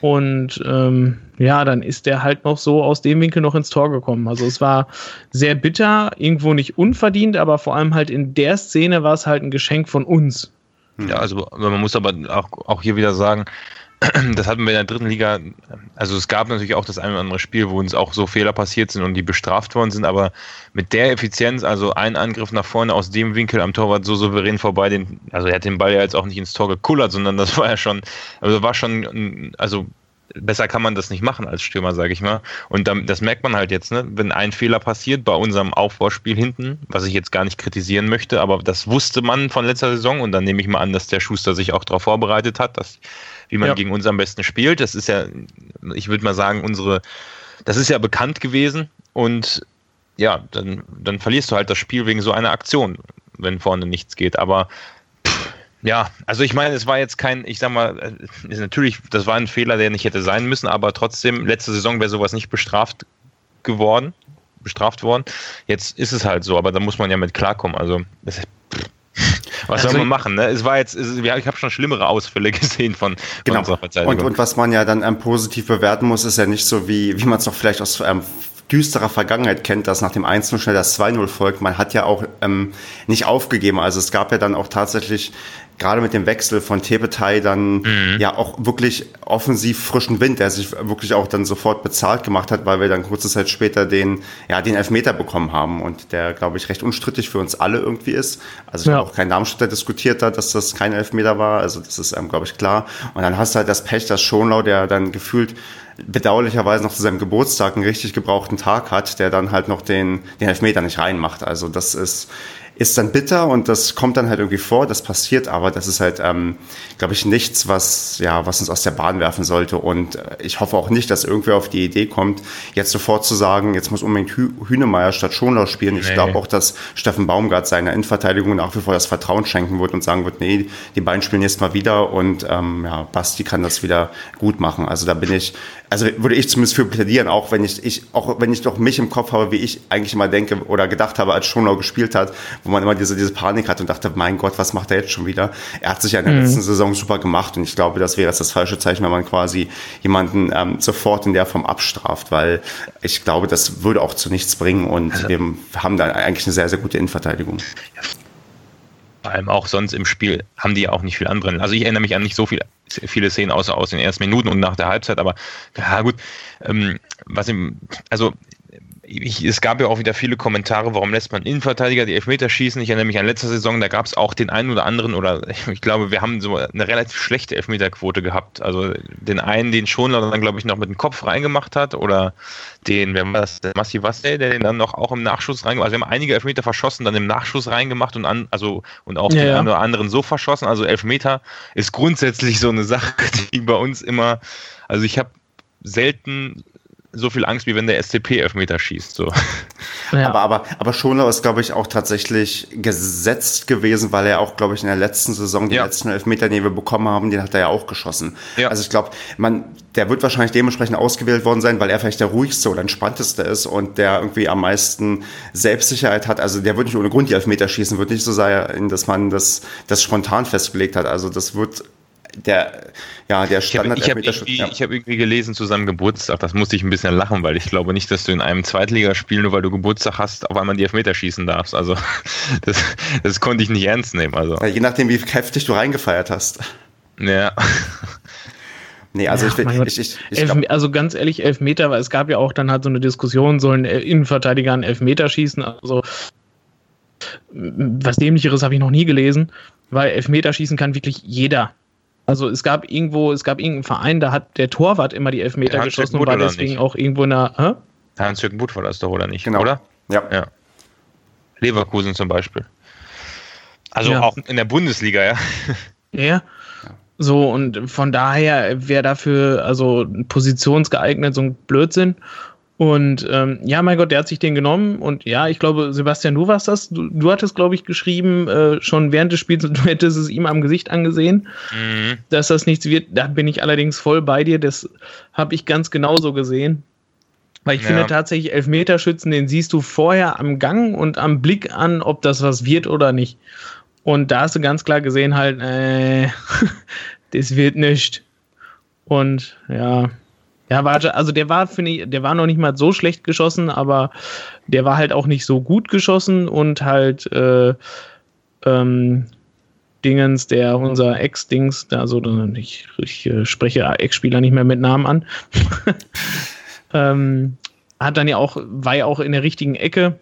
Und ähm, ja, dann ist der halt noch so aus dem Winkel noch ins Tor gekommen. Also es war sehr bitter, irgendwo nicht unverdient, aber vor allem halt in der Szene war es halt ein Geschenk von uns. Ja, also man muss aber auch, auch hier wieder sagen, das hatten wir in der dritten Liga, also es gab natürlich auch das eine oder andere Spiel, wo uns auch so Fehler passiert sind und die bestraft worden sind, aber mit der Effizienz, also ein Angriff nach vorne aus dem Winkel am Torwart so souverän vorbei, den, also er hat den Ball ja jetzt auch nicht ins Tor gekullert, sondern das war ja schon, also war schon, also besser kann man das nicht machen als Stürmer, sage ich mal. Und dann, das merkt man halt jetzt, ne? wenn ein Fehler passiert bei unserem Aufbauspiel hinten, was ich jetzt gar nicht kritisieren möchte, aber das wusste man von letzter Saison und dann nehme ich mal an, dass der Schuster sich auch darauf vorbereitet hat, dass wie man ja. gegen uns am besten spielt. Das ist ja, ich würde mal sagen, unsere, das ist ja bekannt gewesen und ja, dann, dann verlierst du halt das Spiel wegen so einer Aktion, wenn vorne nichts geht. Aber ja, also ich meine, es war jetzt kein, ich sag mal, äh, natürlich, das war ein Fehler, der nicht hätte sein müssen, aber trotzdem, letzte Saison wäre sowas nicht bestraft geworden, bestraft worden. Jetzt ist es halt so, aber da muss man ja mit klarkommen. Also, das, was also, soll man machen? Ne? Es war jetzt, ich habe schon schlimmere Ausfälle (laughs) gesehen von, genau. unserer Verteidigung. Und, und was man ja dann ähm, positiv bewerten muss, ist ja nicht so wie, wie man es doch vielleicht aus ähm, düsterer Vergangenheit kennt, dass nach dem 1 schnell das 2-0 folgt. Man hat ja auch ähm, nicht aufgegeben. Also es gab ja dann auch tatsächlich gerade mit dem Wechsel von Tepetai dann mhm. ja auch wirklich offensiv frischen Wind, der sich wirklich auch dann sofort bezahlt gemacht hat, weil wir dann kurze Zeit später den, ja, den Elfmeter bekommen haben und der, glaube ich, recht unstrittig für uns alle irgendwie ist. Also ich ja. habe auch kein Darmstädter diskutiert da, dass das kein Elfmeter war, also das ist einem, glaube ich, klar. Und dann hast du halt das Pech, dass Schonlau, der dann gefühlt bedauerlicherweise noch zu seinem Geburtstag einen richtig gebrauchten Tag hat, der dann halt noch den, den Elfmeter nicht reinmacht. Also das ist, ist dann bitter und das kommt dann halt irgendwie vor, das passiert, aber das ist halt, ähm, glaube ich, nichts, was, ja, was uns aus der Bahn werfen sollte. Und äh, ich hoffe auch nicht, dass irgendwer auf die Idee kommt, jetzt sofort zu sagen, jetzt muss unbedingt Hü Hünemeyer statt Schonlau spielen. Ich glaube auch, dass Steffen Baumgart seiner Innenverteidigung nach wie vor das Vertrauen schenken wird und sagen wird, nee, die beiden spielen jetzt mal wieder und ähm, ja, Basti kann das wieder gut machen. Also da bin ich also würde ich zumindest für plädieren, auch wenn ich, ich, auch wenn ich doch mich im Kopf habe, wie ich eigentlich immer denke oder gedacht habe, als Schonau gespielt hat, wo man immer diese, diese Panik hat und dachte, mein Gott, was macht er jetzt schon wieder? Er hat sich ja in der mhm. letzten Saison super gemacht und ich glaube, das wäre jetzt das falsche Zeichen, wenn man quasi jemanden ähm, sofort in der Form abstraft, weil ich glaube, das würde auch zu nichts bringen und also, wir haben da eigentlich eine sehr, sehr gute Innenverteidigung. Ja vor allem auch sonst im Spiel haben die ja auch nicht viel anbrennen. Also ich erinnere mich an nicht so viel, viele Szenen außer aus den ersten Minuten und nach der Halbzeit, aber ja gut, ähm, was im, also ich, es gab ja auch wieder viele Kommentare, warum lässt man Innenverteidiger die Elfmeter schießen. Ich erinnere mich an letzter Saison, da gab es auch den einen oder anderen, oder (laughs) ich glaube, wir haben so eine relativ schlechte Elfmeterquote gehabt. Also den einen, den schon dann, glaube ich, noch mit dem Kopf reingemacht hat, oder den, wer war das, der Massi Wassel, der den dann noch auch im Nachschuss reingemacht hat. Also wir haben einige Elfmeter verschossen, dann im Nachschuss reingemacht und an, also und auch ja, den ja. einen oder anderen so verschossen. Also Elfmeter ist grundsätzlich so eine (laughs) Sache, die bei uns immer, also ich habe selten so viel Angst, wie wenn der SCP Elfmeter schießt. So. Ja. Aber, aber, aber Schonlau ist, glaube ich, auch tatsächlich gesetzt gewesen, weil er auch, glaube ich, in der letzten Saison, die ja. letzten Elfmeter, den wir bekommen haben, den hat er ja auch geschossen. Ja. Also ich glaube, man, der wird wahrscheinlich dementsprechend ausgewählt worden sein, weil er vielleicht der ruhigste oder entspannteste ist und der irgendwie am meisten Selbstsicherheit hat. Also der wird nicht ohne Grund die Elfmeter schießen, wird nicht so sein, dass man das, das spontan festgelegt hat. Also das wird der, ja, der Standard. Ich habe hab irgendwie, ja. hab irgendwie gelesen zu seinem Geburtstag, das musste ich ein bisschen lachen, weil ich glaube nicht, dass du in einem Zweitligaspiel, nur weil du Geburtstag hast, auf einmal die Elfmeter schießen darfst. Also (laughs) das, das konnte ich nicht ernst nehmen. Also. Ja, je nachdem, wie heftig du reingefeiert hast. Ja. Nee, also Ja, ich, will, ich, ich, ich Elf, glaub, also ganz ehrlich, Elfmeter, weil es gab ja auch dann halt so eine Diskussion, sollen äh, Innenverteidiger einen Elfmeter schießen? Also was dämlicheres habe ich noch nie gelesen, weil Elfmeter schießen kann wirklich jeder. Also es gab irgendwo, es gab irgendeinen Verein, da hat der Torwart immer die Elfmeter geschossen und war deswegen nicht? auch irgendwo in der. Hä? Hans-Jürgen Butt war das doch, oder nicht? Genau. Oder? ja. Ja. Leverkusen zum Beispiel. Also Ja. auch in der Bundesliga, ja. Ja. So, und von daher wäre dafür also positionsgeeignet so ein Blödsinn. Und ähm, ja, mein Gott, der hat sich den genommen. Und ja, ich glaube, Sebastian, du warst das. Du, du hattest, glaube ich, geschrieben, äh, schon während des Spiels, du hättest es ihm am Gesicht angesehen, Mhm. dass das nichts wird. Da bin ich allerdings voll bei dir. Das habe ich ganz genauso gesehen. Weil ich Ja. finde tatsächlich, Elfmeterschützen, den siehst du vorher am Gang und am Blick an, ob das was wird oder nicht. Und da hast du ganz klar gesehen, halt, äh, (laughs) das wird nicht. Und ja, ja, warte, also der war, finde ich, der war noch nicht mal so schlecht geschossen, aber der war halt auch nicht so gut geschossen und halt äh, ähm, Dingens, der unser Ex-Dings, also ich, ich äh, spreche Ex-Spieler nicht mehr mit Namen an, (laughs) ähm, hat dann ja auch, war ja auch in der richtigen Ecke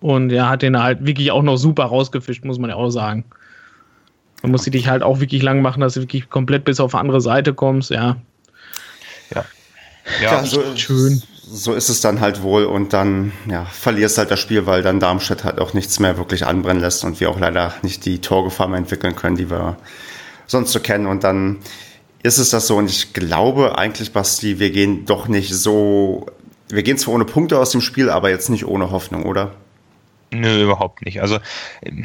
und er hat den halt wirklich auch noch super rausgefischt, muss man ja auch sagen. Man muss dich halt auch wirklich lang machen, dass du wirklich komplett bis auf andere Seite kommst, ja. Ja. Ja, so, schön. so ist es dann halt wohl und dann ja, verlierst halt das Spiel, weil dann Darmstadt halt auch nichts mehr wirklich anbrennen lässt und wir auch leider nicht die Torgefahr mehr entwickeln können, die wir sonst so kennen und dann ist es das so und ich glaube eigentlich, Basti, wir gehen doch nicht so, wir gehen zwar ohne Punkte aus dem Spiel, aber jetzt nicht ohne Hoffnung, oder? Nö, überhaupt nicht. Also ähm,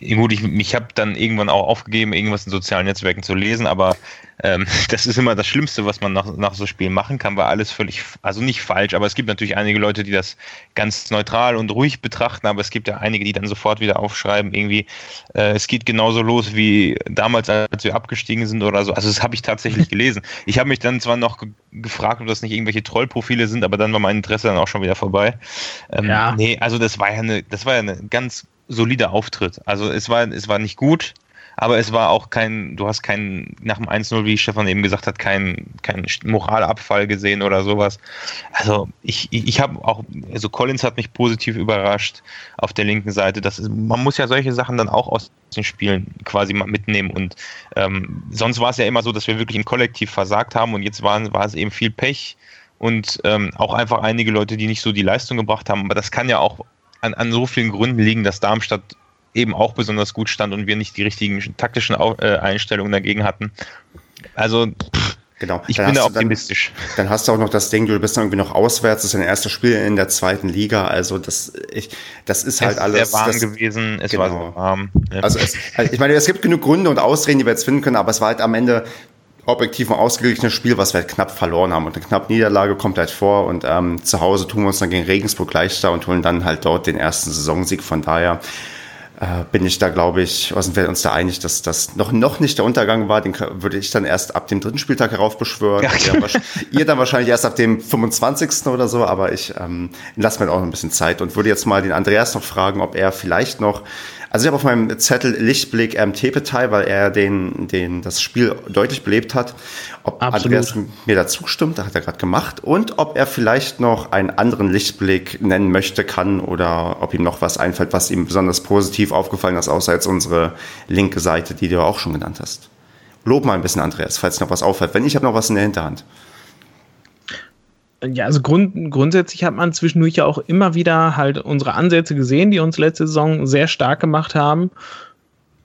(laughs) gut, ich, ich habe dann irgendwann auch aufgegeben, irgendwas in sozialen Netzwerken zu lesen, aber ähm, (laughs) das ist immer das Schlimmste, was man nach, nach so Spielen machen kann, weil alles völlig, also nicht falsch, aber es gibt natürlich einige Leute, die das ganz neutral und ruhig betrachten, aber es gibt ja einige, die dann sofort wieder aufschreiben, irgendwie, äh, es geht genauso los wie damals, als wir abgestiegen sind oder so. Also das habe ich tatsächlich (laughs) gelesen. Ich habe mich dann zwar noch ge gefragt, ob das nicht irgendwelche Trollprofile sind, aber dann war mein Interesse dann auch schon wieder vorbei. Ähm, Ja. Nee, also das war ja eine, das war ja eine ganz solider Auftritt. Also es war, es war nicht gut, aber es war auch kein, du hast keinen, nach dem 1-0, wie Stefan eben gesagt hat, keinen kein Moralabfall gesehen oder sowas. Also ich, ich, habe auch, also Collins hat mich positiv überrascht auf der linken Seite. Das ist, man muss ja solche Sachen dann auch aus den Spielen quasi mal mitnehmen und ähm, sonst war es ja immer so, dass wir wirklich im Kollektiv versagt haben und jetzt waren, war es eben viel Pech und ähm, auch einfach einige Leute, die nicht so die Leistung gebracht haben. Aber das kann ja auch an, an so vielen Gründen liegen, dass Darmstadt eben auch besonders gut stand und wir nicht die richtigen taktischen äh, Einstellungen dagegen hatten. Also pff, Genau. ich Dann bin da du dann- optimistisch. Dann hast du auch noch das Ding, du bist dann irgendwie noch auswärts, das ist dein erstes Spiel in der zweiten Liga, also das, ich, das ist halt es alles. ist sehr warm das, gewesen, es genau. war sehr warm. Also es, also ich meine, es gibt genug Gründe und Ausreden, die wir jetzt finden können, aber es war halt am Ende objektiv ein ausgeglichenes Spiel, was wir halt knapp verloren haben. Und eine knappe Niederlage kommt halt vor und ähm, zu Hause tun wir uns dann gegen Regensburg leichter und holen dann halt dort den ersten Saisonsieg. Von daher äh, bin ich da, glaube ich, sind wir uns da einig, dass das noch, noch nicht der Untergang war. Den würde ich dann erst ab dem dritten Spieltag heraufbeschwören. Ja. Ihr, ihr dann wahrscheinlich erst ab dem 25. oder so, aber ich ähm, lasse mir auch noch ein bisschen Zeit und würde jetzt mal den Andreas noch fragen, ob er vielleicht noch, also ich habe auf meinem Zettel Lichtblick ähm, Tepetai, weil er den, den, das Spiel deutlich belebt hat. Ob Absolut. Andreas mir da zustimmt, das hat er gerade gemacht. Und ob er vielleicht noch einen anderen Lichtblick nennen möchte, kann oder ob ihm noch was einfällt, was ihm besonders positiv aufgefallen ist, außer jetzt unsere linke Seite, die du auch schon genannt hast. Lob mal ein bisschen, Andreas, falls noch was auffällt. Wenn ich habe noch was in der Hinterhand. Ja, also grund, grundsätzlich hat man zwischendurch ja auch immer wieder halt unsere Ansätze gesehen, die uns letzte Saison sehr stark gemacht haben.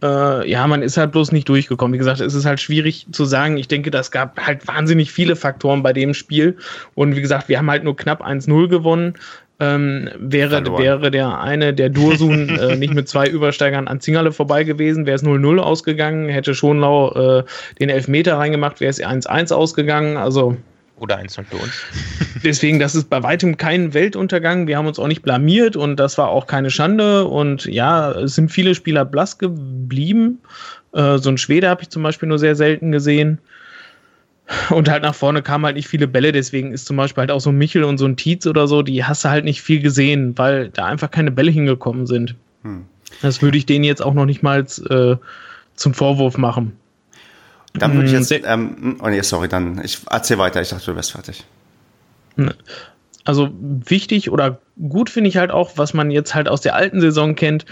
Äh, ja, man ist halt bloß nicht durchgekommen. Wie gesagt, es ist halt schwierig zu sagen. Ich denke, das gab halt wahnsinnig viele Faktoren bei dem Spiel. Und wie gesagt, wir haben halt nur knapp 1-0 gewonnen. Ähm, wäre, Verloren. wäre der eine, der Dursun, (laughs) äh, nicht mit zwei Übersteigern an Zingerle vorbei gewesen, wäre es 0-0 ausgegangen, hätte Schonlau äh, den Elfmeter reingemacht, wäre es 1-1 ausgegangen. Also Oder eins für uns. (laughs) Deswegen, das ist bei weitem kein Weltuntergang. Wir haben uns auch nicht blamiert und das war auch keine Schande. Und ja, es sind viele Spieler blass geblieben. Äh, so ein Schwede habe ich zum Beispiel nur sehr selten gesehen. Und halt nach vorne kamen halt nicht viele Bälle, deswegen ist zum Beispiel halt auch so ein Michel und so ein Tietz oder so, die hast du halt nicht viel gesehen, weil da einfach keine Bälle hingekommen sind. Hm. Das würde ich denen jetzt auch noch nicht mal äh, zum Vorwurf machen. Dann würde ich jetzt, ähm, oh nee, sorry, dann, ich erzähl weiter, ich dachte, du wärst fertig. Also wichtig oder gut finde ich halt auch, was man jetzt halt aus der alten Saison kennt,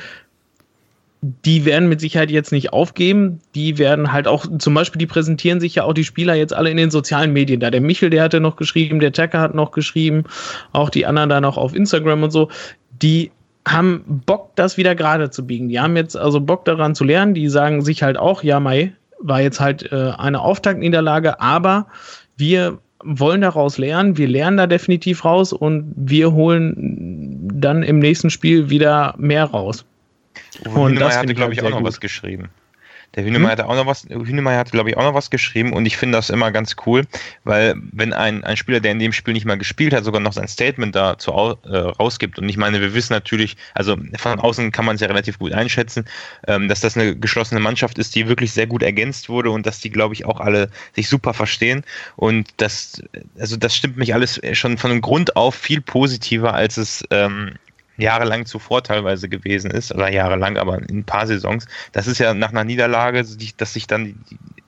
die werden mit Sicherheit jetzt nicht aufgeben. Die werden halt auch, zum Beispiel, die präsentieren sich ja auch die Spieler jetzt alle in den sozialen Medien. Da der Michel, der hatte noch geschrieben, der Tacker hat noch geschrieben, auch die anderen da noch auf Instagram und so. Die haben Bock, das wieder gerade zu biegen. Die haben jetzt also Bock daran zu lernen. Die sagen sich halt auch, ja, Mai war jetzt halt äh, eine Auftaktniederlage, aber wir wollen daraus lernen. Wir lernen da definitiv raus und wir holen dann im nächsten Spiel wieder mehr raus. Und Hünemeyer hatte, glaube ich, auch noch gut. was geschrieben. Der Hünemeyer hm? hatte auch noch was, Hünemeyer hatte, glaube ich, auch noch was geschrieben und ich finde das immer ganz cool, weil wenn ein, ein Spieler, der in dem Spiel nicht mal gespielt hat, sogar noch sein Statement dazu äh, rausgibt und ich meine, wir wissen natürlich, also von außen kann man es ja relativ gut einschätzen, ähm, dass das eine geschlossene Mannschaft ist, die wirklich sehr gut ergänzt wurde und dass die, glaube ich, auch alle sich super verstehen und das, also das stimmt mich alles schon von Grund auf viel positiver, als es ähm, jahrelang zuvor teilweise gewesen ist, oder jahrelang, aber in ein paar Saisons. Das ist ja nach einer Niederlage, dass sich dann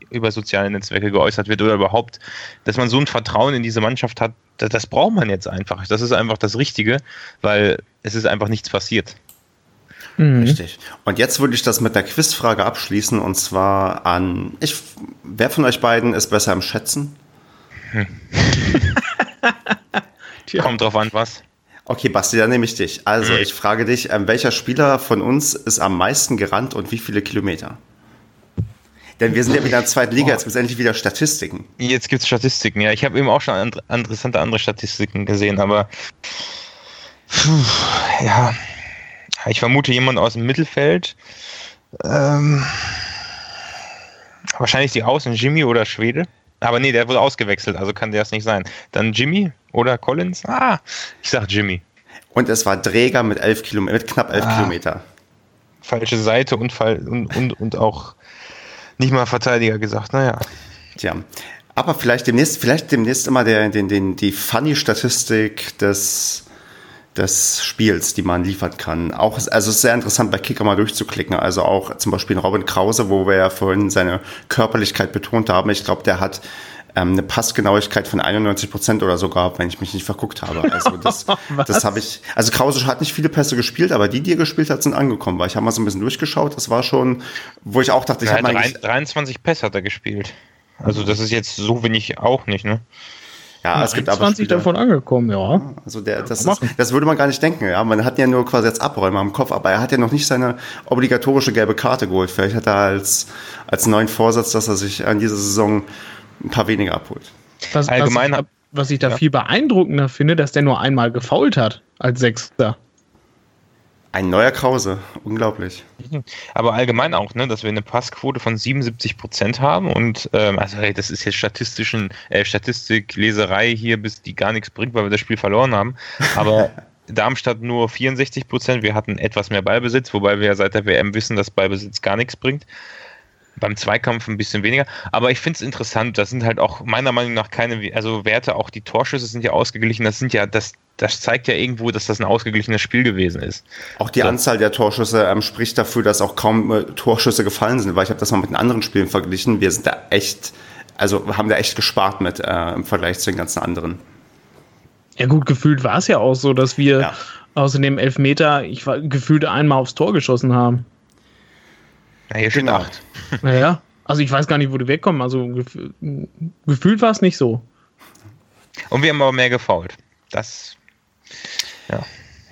über soziale Netzwerke geäußert wird oder überhaupt, dass man so ein Vertrauen in diese Mannschaft hat, das, braucht man jetzt einfach. Das ist einfach das Richtige, weil es ist einfach nichts passiert. Mhm. Richtig. Und jetzt würde ich das mit der Quizfrage abschließen und zwar an, ich, wer von euch beiden ist besser im Schätzen? Hm. (laughs) Kommt drauf an, was. Okay, Basti, dann nehme ich dich. Also, ich frage dich, ähm, welcher Spieler von uns ist am meisten gerannt und wie viele Kilometer? Denn wir sind ja wieder in der zweiten Liga, jetzt gibt es endlich wieder Statistiken. Jetzt gibt es Statistiken, ja. Ich habe eben auch schon interessante andere Statistiken gesehen, aber pfuh, ja, ich vermute jemand aus dem Mittelfeld. Ähm, wahrscheinlich die Außen, Jimmy oder Schwede. Aber nee, der wurde ausgewechselt, also kann der es nicht sein. Dann Jimmy oder Collins? Ah, ich sag Jimmy. Und es war Träger mit, elf Kilometer, mit knapp 11 ah, Kilometer. Falsche Seite und, und, und, und auch nicht mal Verteidiger gesagt, naja. Tja. Aber vielleicht demnächst, vielleicht demnächst immer der, den, den, die Funny-Statistik des, des Spiels, die man liefern kann. Auch, also es ist sehr interessant, bei Kicker mal durchzuklicken. Also auch zum Beispiel Robin Krause, wo wir ja vorhin seine Körperlichkeit betont haben. Ich glaube, der hat ähm, eine Passgenauigkeit von 91 Prozent oder so gehabt, wenn ich mich nicht verguckt habe. Also das, (laughs) das habe ich. Also Krause hat nicht viele Pässe gespielt, aber die, die er gespielt hat, sind angekommen. Weil ich habe mal so ein bisschen durchgeschaut. Das war schon, wo ich auch dachte, ich habe mal 23 Pässe hat er gespielt. Also das ist jetzt so wenig auch nicht, ne? Ja, es gibt aber 20 davon angekommen, ja. Also der, das, ist, das würde man gar nicht denken, ja. Man hat ja nur quasi jetzt Abräumer im Kopf, aber er hat ja noch nicht seine obligatorische gelbe Karte geholt. Vielleicht hat er als, als neuen Vorsatz, dass er sich an dieser Saison ein paar weniger abholt. Was, Allgemein, was ich, was ich da ja. viel beeindruckender finde, dass der nur einmal gefault hat als Sechster. Ein neuer Krause, unglaublich. Aber allgemein auch, ne, dass wir eine Passquote von 77 Prozent haben und ähm, also hey, das ist jetzt statistischen äh, Statistikleserei hier, bis die gar nichts bringt, weil wir das Spiel verloren haben. Aber (laughs) Darmstadt nur 64 Prozent. Wir hatten etwas mehr Ballbesitz, wobei wir ja seit der WM wissen, dass Ballbesitz gar nichts bringt beim Zweikampf ein bisschen weniger. Aber ich finde es interessant. Das sind halt auch meiner Meinung nach keine, also Werte, auch die Torschüsse sind ja ausgeglichen. Das sind ja, das, das zeigt ja irgendwo, dass das ein ausgeglichenes Spiel gewesen ist. Auch die so. Anzahl der Torschüsse ähm, spricht dafür, dass auch kaum äh, Torschüsse gefallen sind, weil ich habe das mal mit den anderen Spielen verglichen. Wir sind da echt, also haben da echt gespart mit äh, im Vergleich zu den ganzen anderen. Ja gut, gefühlt war es ja auch so, dass wir ja. außer dem Elfmeter, ich war gefühlt einmal aufs Tor geschossen haben. Ja, hier steht genau. 8. (laughs) Naja, also ich weiß gar nicht, wo die wegkommen. Also gef gefühlt war es nicht so. Und wir haben aber mehr gefault. Das, ja.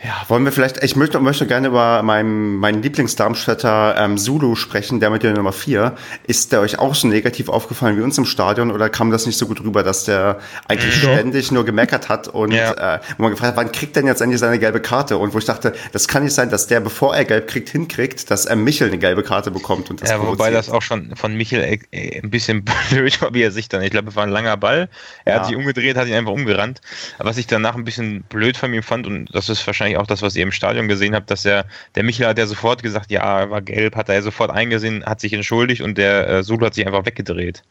Ja, wollen wir vielleicht, ich möchte, möchte gerne über meinen, meinen Lieblingsdarmstädter ähm, Zulu sprechen, der mit der Nummer 4. Ist der euch auch so negativ aufgefallen wie uns im Stadion oder kam das nicht so gut rüber, dass der eigentlich ja. ständig nur gemeckert hat und ja. äh, wo man gefragt hat, wann kriegt denn jetzt endlich seine gelbe Karte? Und wo ich dachte, das kann nicht sein, dass der, bevor er gelb kriegt, hinkriegt, dass er Michel eine gelbe Karte bekommt. Und das ja, wobei das auch schon von Michel äh, äh, ein bisschen (laughs) blöd war, wie er sich dann, ich glaube, es war ein langer Ball. Er ja. hat sich umgedreht, hat ihn einfach umgerannt. Was ich danach ein bisschen blöd von ihm fand, und das ist wahrscheinlich wahrscheinlich auch das, was ihr im Stadion gesehen habt, dass er, der Michel hat ja sofort gesagt, ja, er war gelb, hat er sofort eingesehen, hat sich entschuldigt und der äh, Solo hat sich einfach weggedreht.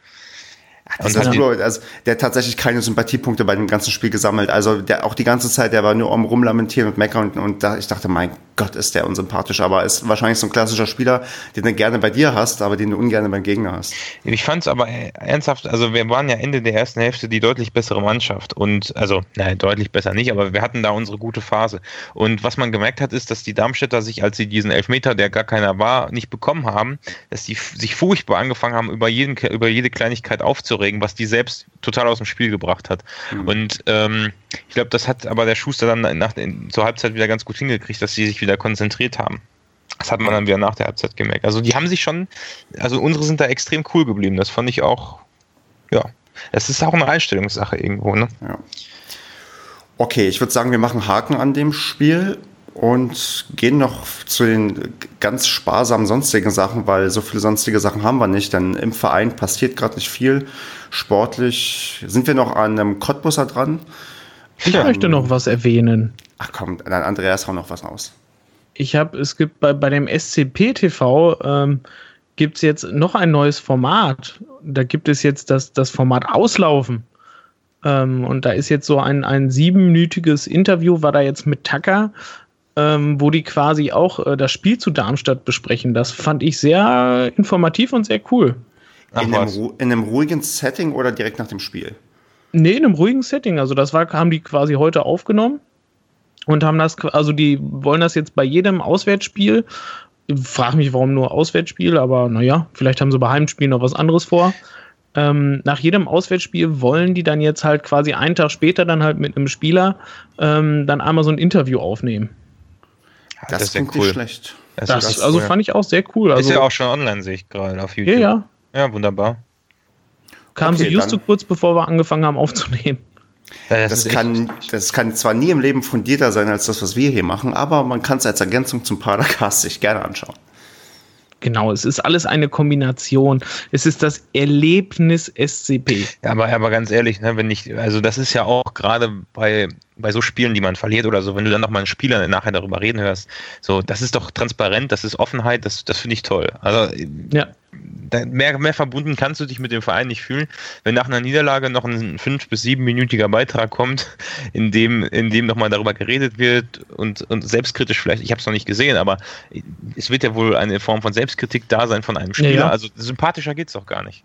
Ja, und das Solo, also der hat tatsächlich keine Sympathiepunkte bei dem ganzen Spiel gesammelt. Also der auch die ganze Zeit, der war nur am rumlamentieren und meckern und, und da, ich dachte, mein Gott, ist der unsympathisch, aber ist wahrscheinlich so ein klassischer Spieler, den du gerne bei dir hast, aber den du ungern beim Gegner hast. Ich fand es aber ernsthaft, also wir waren ja Ende der ersten Hälfte die deutlich bessere Mannschaft und also, nein, deutlich besser nicht, aber wir hatten da unsere gute Phase. Und was man gemerkt hat, ist, dass die Darmstädter sich, als sie diesen Elfmeter, der gar keiner war, nicht bekommen haben, dass die sich furchtbar angefangen haben, über, jeden, über jede Kleinigkeit aufzuregen, was die selbst total aus dem Spiel gebracht hat. Mhm. Und ähm, ich glaube, das hat aber der Schuster dann nach, zur Halbzeit wieder ganz gut hingekriegt, dass sie sich wieder konzentriert haben. Das hat man dann wieder nach der Halbzeit gemerkt. Also die haben sich schon, also unsere sind da extrem cool geblieben. Das fand ich auch, ja, es ist auch eine Einstellungssache irgendwo, ne? Ja. Okay, ich würde sagen, wir machen Haken an dem Spiel und gehen noch zu den ganz sparsamen sonstigen Sachen, weil so viele sonstige Sachen haben wir nicht, denn im Verein passiert gerade nicht viel. Sportlich sind wir noch an einem Cottbusser dran. Ich ähm, möchte noch was erwähnen. Ach komm, dann Andreas hau noch was aus. Ich habe, es gibt bei, bei dem SCP-TV ähm, gibt es jetzt noch ein neues Format. Da gibt es jetzt das, das Format Auslaufen. Ähm, und da ist jetzt so ein, ein siebenminütiges Interview, war da jetzt mit Tucker, ähm, wo die quasi auch äh, das Spiel zu Darmstadt besprechen. Das fand ich sehr informativ und sehr cool. in, einem, in einem ruhigen Setting oder direkt nach dem Spiel? Nee, in einem ruhigen Setting. Also das war, haben die quasi heute aufgenommen und haben das, also die wollen das jetzt bei jedem Auswärtsspiel. Ich frage mich, warum nur Auswärtsspiel, aber naja, vielleicht haben sie bei Heimspielen noch was anderes vor. Ähm, nach jedem Auswärtsspiel wollen die dann jetzt halt quasi einen Tag später dann halt mit einem Spieler ähm, dann einmal so ein Interview aufnehmen. Das, das ist cool. nicht schlecht. Das das, also cool. fand ich auch sehr cool. Also, ist ja auch schon online, sehe ich gerade auf YouTube. Ja, ja. Ja, wunderbar. Kam okay, sie just so kurz, bevor wir angefangen haben aufzunehmen. Ja, das, das kann, das kann zwar nie im Leben fundierter sein als das, was wir hier machen, aber man kann es als Ergänzung zum Padercast sich gerne anschauen. Genau, es ist alles eine Kombination. Es ist das Erlebnis SCP. Ja, aber, aber ganz ehrlich, ne, wenn ich, also das ist ja auch gerade bei, bei so Spielen, die man verliert oder so, wenn du dann nochmal einen Spieler nachher darüber reden hörst, so, das ist doch transparent, das ist Offenheit, das, das finde ich toll. Also, ja mehr, mehr verbunden kannst du dich mit dem Verein nicht fühlen, wenn nach einer Niederlage noch ein fünf- bis siebenminütiger Beitrag kommt, in dem, in dem nochmal darüber geredet wird und, und selbstkritisch vielleicht, ich habe es noch nicht gesehen, aber es wird ja wohl eine Form von Selbstkritik da sein von einem Spieler. Ja, ja. Also sympathischer geht es doch gar nicht.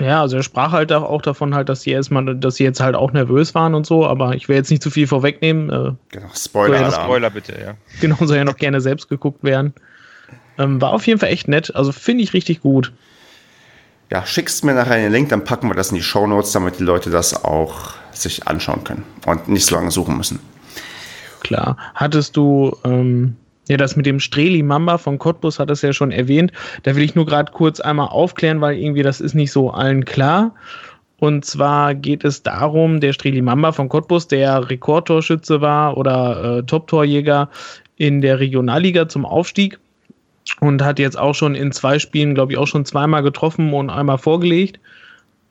Ja, also er sprach halt auch davon halt, dass sie erstmal, dass sie jetzt halt auch nervös waren und so, aber ich will jetzt nicht zu viel vorwegnehmen. Äh, genau, Spoiler, ja Spoiler bitte, ja. Genau, soll ja noch gerne selbst geguckt werden. Ähm, war auf jeden Fall echt nett. Also finde ich richtig gut. Ja, schickst mir nachher den Link, dann packen wir das in die Show Notes, damit die Leute das auch sich anschauen können und nicht so lange suchen müssen. Klar. Hattest du ähm, ja das mit dem Streli Mamba von Cottbus, hat es ja schon erwähnt. Da will ich nur gerade kurz einmal aufklären, weil irgendwie das ist nicht so allen klar. Und zwar geht es darum, der Streli Mamba von Cottbus, der Rekordtorschütze war oder äh, Top-Torjäger in der Regionalliga zum Aufstieg und hat jetzt auch schon in zwei Spielen, glaube ich, auch schon zweimal getroffen und einmal vorgelegt.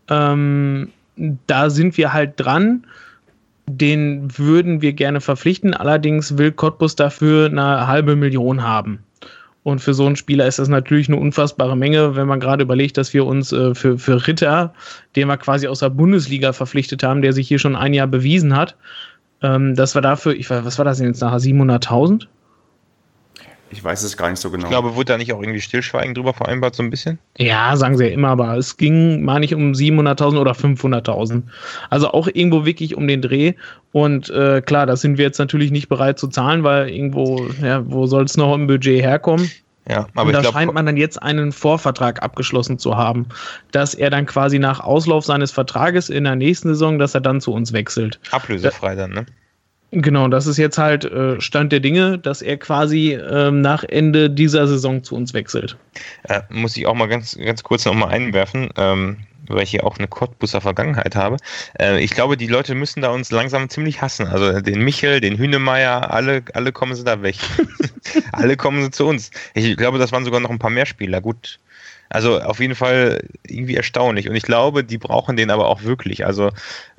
Ähm, da sind wir halt dran. Den würden wir gerne verpflichten. Allerdings will Cottbus dafür eine halbe Million haben. Und für so einen Spieler ist das natürlich eine unfassbare Menge, wenn man gerade überlegt, dass wir uns äh, für, für Ritter, den wir quasi aus der Bundesliga verpflichtet haben, der sich hier schon ein Jahr bewiesen hat, ähm, dass wir dafür, ich weiß, was war das denn jetzt nachher, 700.000? Ich weiß es gar nicht so genau. Ich glaube, wurde da nicht auch irgendwie Stillschweigen drüber vereinbart, so ein bisschen? Ja, sagen sie ja immer, aber es ging, meine ich, um 700.000 oder 500.000. Also auch irgendwo wirklich um den Dreh. Und äh, klar, das sind wir jetzt natürlich nicht bereit zu zahlen, weil irgendwo, ja, wo soll es noch im Budget herkommen? Ja, aber und da glaub, scheint man dann jetzt einen Vorvertrag abgeschlossen zu haben, dass er dann quasi nach Auslauf seines Vertrages in der nächsten Saison, dass er dann zu uns wechselt. Ablösefrei dann, ne? Genau, das ist jetzt halt äh, Stand der Dinge, dass er quasi ähm, nach Ende dieser Saison zu uns wechselt. Äh, muss ich auch mal ganz, ganz kurz noch mal einwerfen, ähm, weil ich hier auch eine Cottbusser Vergangenheit habe. Äh, ich glaube, die Leute müssen da uns langsam ziemlich hassen. Also den Michel, den Hünemeyer, alle, alle kommen sie da weg. (laughs) alle kommen sie zu uns. Ich glaube, das waren sogar noch ein paar mehr Spieler. Gut, also auf jeden Fall irgendwie erstaunlich. Und ich glaube, die brauchen den aber auch wirklich. Also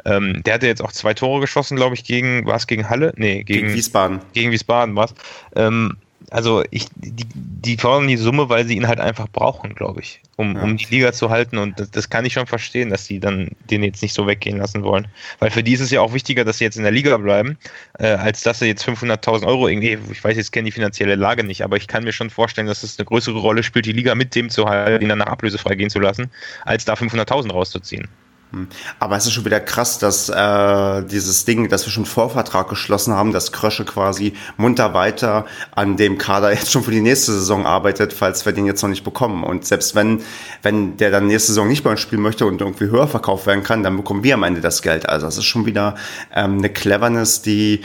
ähm, der hatte jetzt auch zwei Tore geschossen, glaube ich, gegen, war es gegen Halle? Nee, gegen, gegen Wiesbaden. Gegen Wiesbaden war es. Ähm, also ich, die, die fordern die Summe, weil sie ihn halt einfach brauchen, glaube ich, um, ja. um die Liga zu halten. Und das, das, kann ich schon verstehen, dass die dann den jetzt nicht so weggehen lassen wollen. Weil für die ist es ja auch wichtiger, dass sie jetzt in der Liga bleiben, äh, als dass sie jetzt 500.000 Euro irgendwie, ich weiß jetzt, kenne die finanzielle Lage nicht, aber ich kann mir schon vorstellen, dass es eine größere Rolle spielt, die Liga mit dem zu halten, ihn dann nach ablösefrei gehen zu lassen, als da 500.000 rauszuziehen. Hm. Aber es ist schon wieder krass, dass äh, dieses Ding, dass wir schon Vorvertrag geschlossen haben, dass Krösche quasi munter weiter an dem Kader jetzt schon für die nächste Saison arbeitet, falls wir den jetzt noch nicht bekommen. Und selbst wenn, wenn der dann nächste Saison nicht bei uns spielen möchte und irgendwie höher verkauft werden kann, dann bekommen wir am Ende das Geld. Also das ist schon wieder ähm, eine Cleverness, die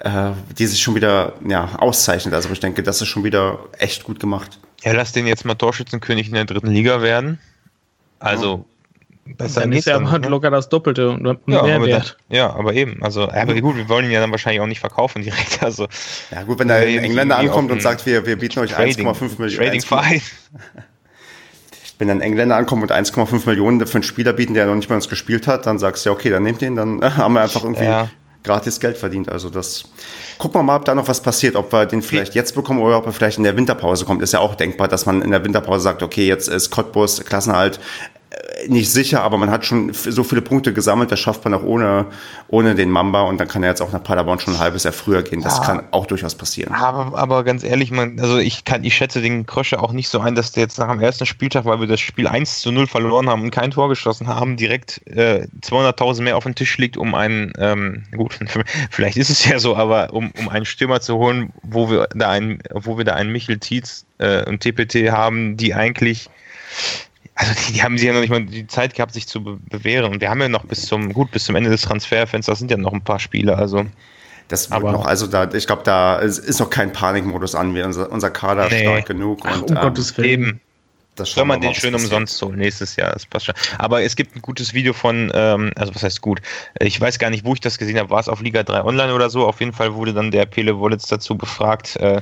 äh, die sich schon wieder ja, auszeichnet. Also ich denke, das ist schon wieder echt gut gemacht. Ja, lass den jetzt mal Torschützenkönig in der dritten Liga werden. Also Besser dann ist er aber ne? locker das Doppelte und ja, mehr aber wert. Da, ja, aber eben. Also, aber gut, wir wollen ihn ja dann wahrscheinlich auch nicht verkaufen direkt. (laughs) Also, ja, gut, wenn da ein Engländer ankommt und sagt, wir, wir bieten euch 1,5 Millionen. Trading (laughs) Wenn ein Engländer ankommt und 1,5 Millionen für einen Spieler bieten, der noch nicht bei uns gespielt hat, dann sagst du ja, okay, dann nehmt ihn, dann (laughs) haben wir einfach irgendwie ja. gratis Geld verdient. Also das gucken wir mal, ob da noch was passiert, ob wir den vielleicht jetzt bekommen oder ob er vielleicht in der Winterpause kommt. Ist ja auch denkbar, dass man in der Winterpause sagt, okay, jetzt ist Cottbus Klassenhalt, nicht sicher, aber man hat schon so viele Punkte gesammelt, das schafft man auch ohne, ohne den Mamba und dann kann er jetzt auch nach Paderborn schon ein halbes Jahr früher gehen. Das ja, kann auch durchaus passieren. Aber, aber ganz ehrlich, man, also ich kann, ich schätze den Krösche auch nicht so ein, dass der jetzt nach dem ersten Spieltag, weil wir das Spiel 1 zu 0 verloren haben und kein Tor geschossen haben, direkt äh, 200.000 mehr auf den Tisch liegt, um einen, ähm, gut, (laughs) vielleicht ist es ja so, aber um, um einen Stürmer zu holen, wo wir da einen, wo wir da einen Michel Tietz äh, und TPT haben, die eigentlich also die, die, haben sie ja noch nicht mal die Zeit gehabt, sich zu be bewähren. Und wir haben ja noch bis zum, gut, bis zum Ende des Transferfensters sind ja noch ein paar Spiele, also. Das wird aber noch, also da, ich glaube, da ist noch kein Panikmodus an. Wir, unser, unser Kader nee. stark genug. Ach, und, um ähm, Gottes Willen. Eben. Das Soll man den schön umsonst holen nächstes Jahr, das passt schon. Aber es gibt ein gutes Video von, ähm, also was heißt gut? Ich weiß gar nicht, wo ich das gesehen habe. War es auf Liga 3 Online oder so? Auf jeden Fall wurde dann der Pele Wollitz dazu befragt, äh,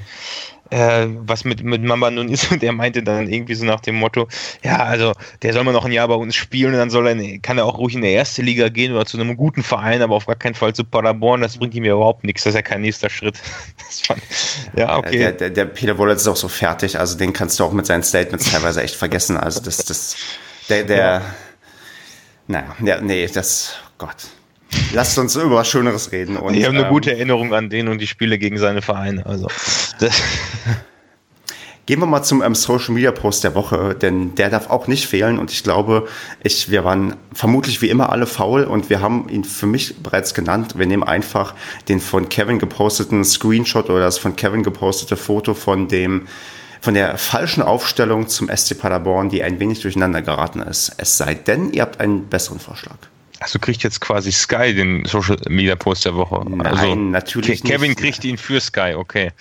äh, was mit, mit Mamba nun ist. (laughs) Und er meinte dann irgendwie so nach dem Motto, ja, also der soll mal noch ein Jahr bei uns spielen und dann soll er, kann er auch ruhig in der erste Liga gehen oder zu einem guten Verein, aber auf gar keinen Fall zu Paderborn. Das bringt ihm ja überhaupt nichts. Das ist ja kein nächster Schritt. (laughs) Fand, ja, okay. Der, der, der Peter Wollitz ist auch so fertig. Also den kannst du auch mit seinen Statements teilweise echt vergessen. Also das, das, der, der, ja. naja, ja, nee, das, Gott. Lasst uns über was Schöneres reden. Und, ich habe eine ähm, gute Erinnerung an den und die Spiele gegen seine Vereine. Also, Gehen wir mal zum ähm, Social Media Post der Woche, denn der darf auch nicht fehlen. Und ich glaube, ich, wir waren vermutlich wie immer alle faul und wir haben ihn für mich bereits genannt. Wir nehmen einfach den von Kevin geposteten Screenshot oder das von Kevin gepostete Foto von dem von der falschen Aufstellung zum SC Paderborn, die ein wenig durcheinander geraten ist. Es sei denn, ihr habt einen besseren Vorschlag. Also kriegt jetzt quasi Sky den Social Media Post der Woche. Nein, also, natürlich Kevin nicht. kriegt ihn für Sky, okay.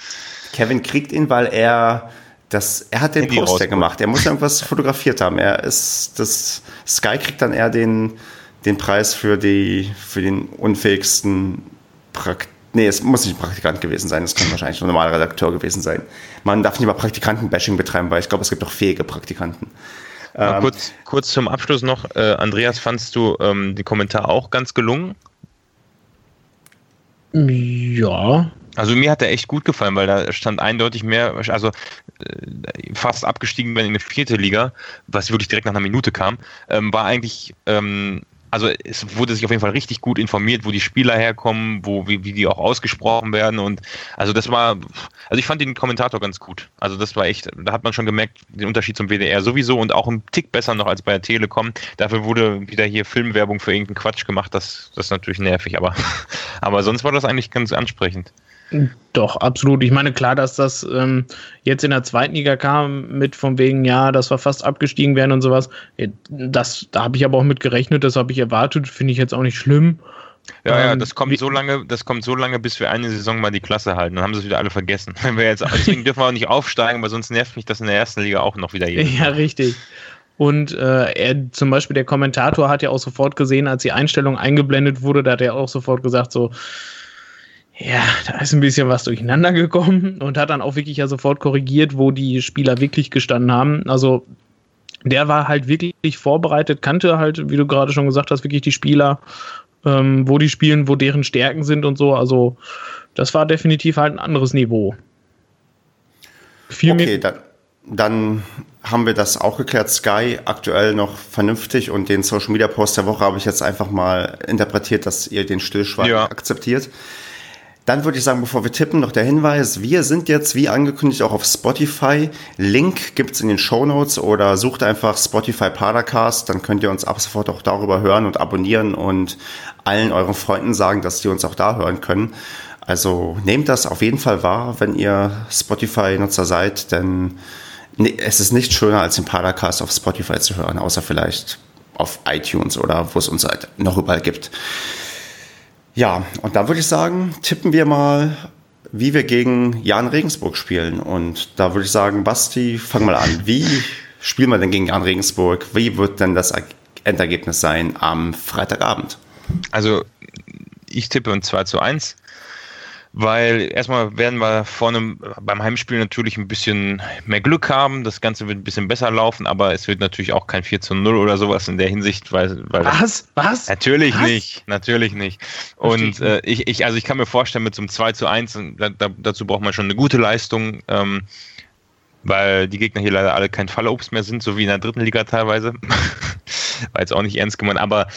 Kevin kriegt ihn, weil er das, er hat den Handy Poster gemacht. Er muss irgendwas (laughs) fotografiert haben. Er ist das Sky kriegt dann eher den den Preis für die für den unfähigsten Prakt Nee, es muss nicht ein Praktikant gewesen sein, es kann wahrscheinlich ein normaler Redakteur gewesen sein. Man darf nicht mal Praktikanten-Bashing betreiben, weil ich glaube, es gibt auch fähige Praktikanten. Ähm, kurz, kurz zum Abschluss noch, äh, Andreas, fandst du ähm, den Kommentar auch ganz gelungen? Ja. Also mir hat er echt gut gefallen, weil da stand eindeutig mehr, also äh, fast abgestiegen werden in eine vierte Liga, was wirklich direkt nach einer Minute kam, ähm, war eigentlich ähm, also es wurde sich auf jeden Fall richtig gut informiert, wo die Spieler herkommen, wo wie, wie die auch ausgesprochen werden und also das war, also ich fand den Kommentator ganz gut. Also das war echt, da hat man schon gemerkt den Unterschied zum WDR sowieso und auch ein Tick besser noch als bei der Telekom. Dafür wurde wieder hier Filmwerbung für irgendeinen Quatsch gemacht. Das, das ist natürlich nervig, aber (laughs) aber sonst war das eigentlich ganz ansprechend. Doch, absolut. Ich meine, klar, dass das ähm, jetzt in der zweiten Liga kam, mit von wegen, ja, dass wir fast abgestiegen werden und sowas. Äh, das, da habe ich aber auch mit gerechnet, das habe ich erwartet, finde ich jetzt auch nicht schlimm. Ja, ja, ähm, das kommt so lange, das kommt so lange, bis wir eine Saison mal die Klasse halten. Dann haben sie es wieder alle vergessen. (laughs) Wenn wir jetzt, deswegen dürfen wir auch nicht aufsteigen, weil sonst nervt mich das in der ersten Liga auch noch wieder jeden. Ja, richtig. Und äh, er, zum Beispiel der Kommentator hat ja auch sofort gesehen, als die Einstellung eingeblendet wurde, da hat er auch sofort gesagt, so, ja, da ist ein bisschen was durcheinander gekommen und hat dann auch wirklich ja sofort korrigiert, wo die Spieler wirklich gestanden haben. Also der war halt wirklich vorbereitet, kannte halt, wie du gerade schon gesagt hast, wirklich die Spieler, ähm, wo die spielen, wo deren Stärken sind und so. Also das war definitiv halt ein anderes Niveau. Viel okay, dann, dann haben wir das auch geklärt. Sky aktuell noch vernünftig und den Social Media Post der Woche habe ich jetzt einfach mal interpretiert, dass ihr den Stillschweigen Ja. akzeptiert. Dann würde ich sagen, bevor wir tippen, noch der Hinweis, wir sind jetzt wie angekündigt auch auf Spotify. Link gibt's in den Show Notes oder sucht einfach Spotify Paracast, dann könnt ihr uns ab sofort auch darüber hören und abonnieren und allen euren Freunden sagen, dass die uns auch da hören können. Also nehmt das auf jeden Fall wahr, wenn ihr Spotify-Nutzer seid, denn es ist nicht schöner, als den Paracast auf Spotify zu hören, außer vielleicht auf iTunes oder wo es uns halt noch überall gibt. Ja, und dann würde ich sagen, tippen wir mal, wie wir gegen Jan Regensburg spielen. Und da würde ich sagen, Basti, fang mal an. Wie spielen wir denn gegen Jan Regensburg? Wie wird denn das Endergebnis sein am Freitagabend? Also ich tippe ein 2 zu 1, weil erstmal werden wir vorne beim Heimspiel natürlich ein bisschen mehr Glück haben. Das Ganze wird ein bisschen besser laufen, aber es wird natürlich auch kein 4 zu 0 oder sowas in der Hinsicht, weil, weil Was? Was? Natürlich Was? nicht, natürlich nicht. Und ich äh, ich, ich, also ich kann mir vorstellen, mit so einem 2 zu 1, und da, da, dazu braucht man schon eine gute Leistung, ähm, weil die Gegner hier leider alle kein Fallobst mehr sind, so wie in der dritten Liga teilweise. (laughs) War jetzt auch nicht ernst gemeint, aber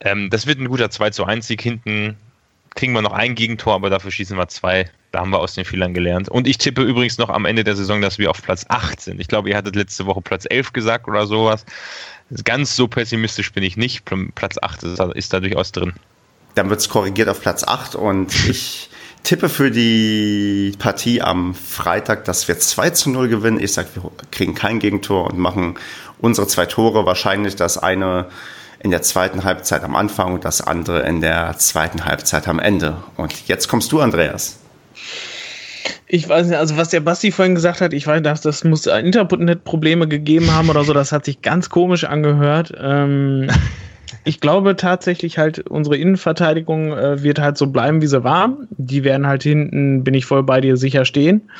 ähm, das wird ein guter 2 zu 1 Sieg hinten. Kriegen wir noch ein Gegentor, aber dafür schießen wir zwei. Da haben wir aus den Fehlern gelernt. Und ich tippe übrigens noch am Ende der Saison, dass wir auf Platz 8 sind. Ich glaube, ihr hattet letzte Woche Platz 11 gesagt oder sowas. Ganz so pessimistisch bin ich nicht. Platz 8 ist, da- ist da durchaus drin. Dann wird's korrigiert auf Platz 8 und (laughs) ich tippe für die Partie am Freitag, dass wir 2 zu 0 gewinnen. Ich sage, wir kriegen kein Gegentor und machen unsere zwei Tore. Wahrscheinlich das eine in der zweiten Halbzeit am Anfang und das andere in der zweiten Halbzeit am Ende. Und jetzt kommst du, Andreas. Ich weiß nicht, also was der Basti vorhin gesagt hat, ich weiß, dass das muss Internetprobleme gegeben haben oder so, das hat sich ganz komisch angehört. Ähm, (laughs) ich glaube tatsächlich halt, unsere Innenverteidigung äh, wird halt so bleiben, wie sie war. Die werden halt hinten, bin ich voll bei dir, sicher stehen.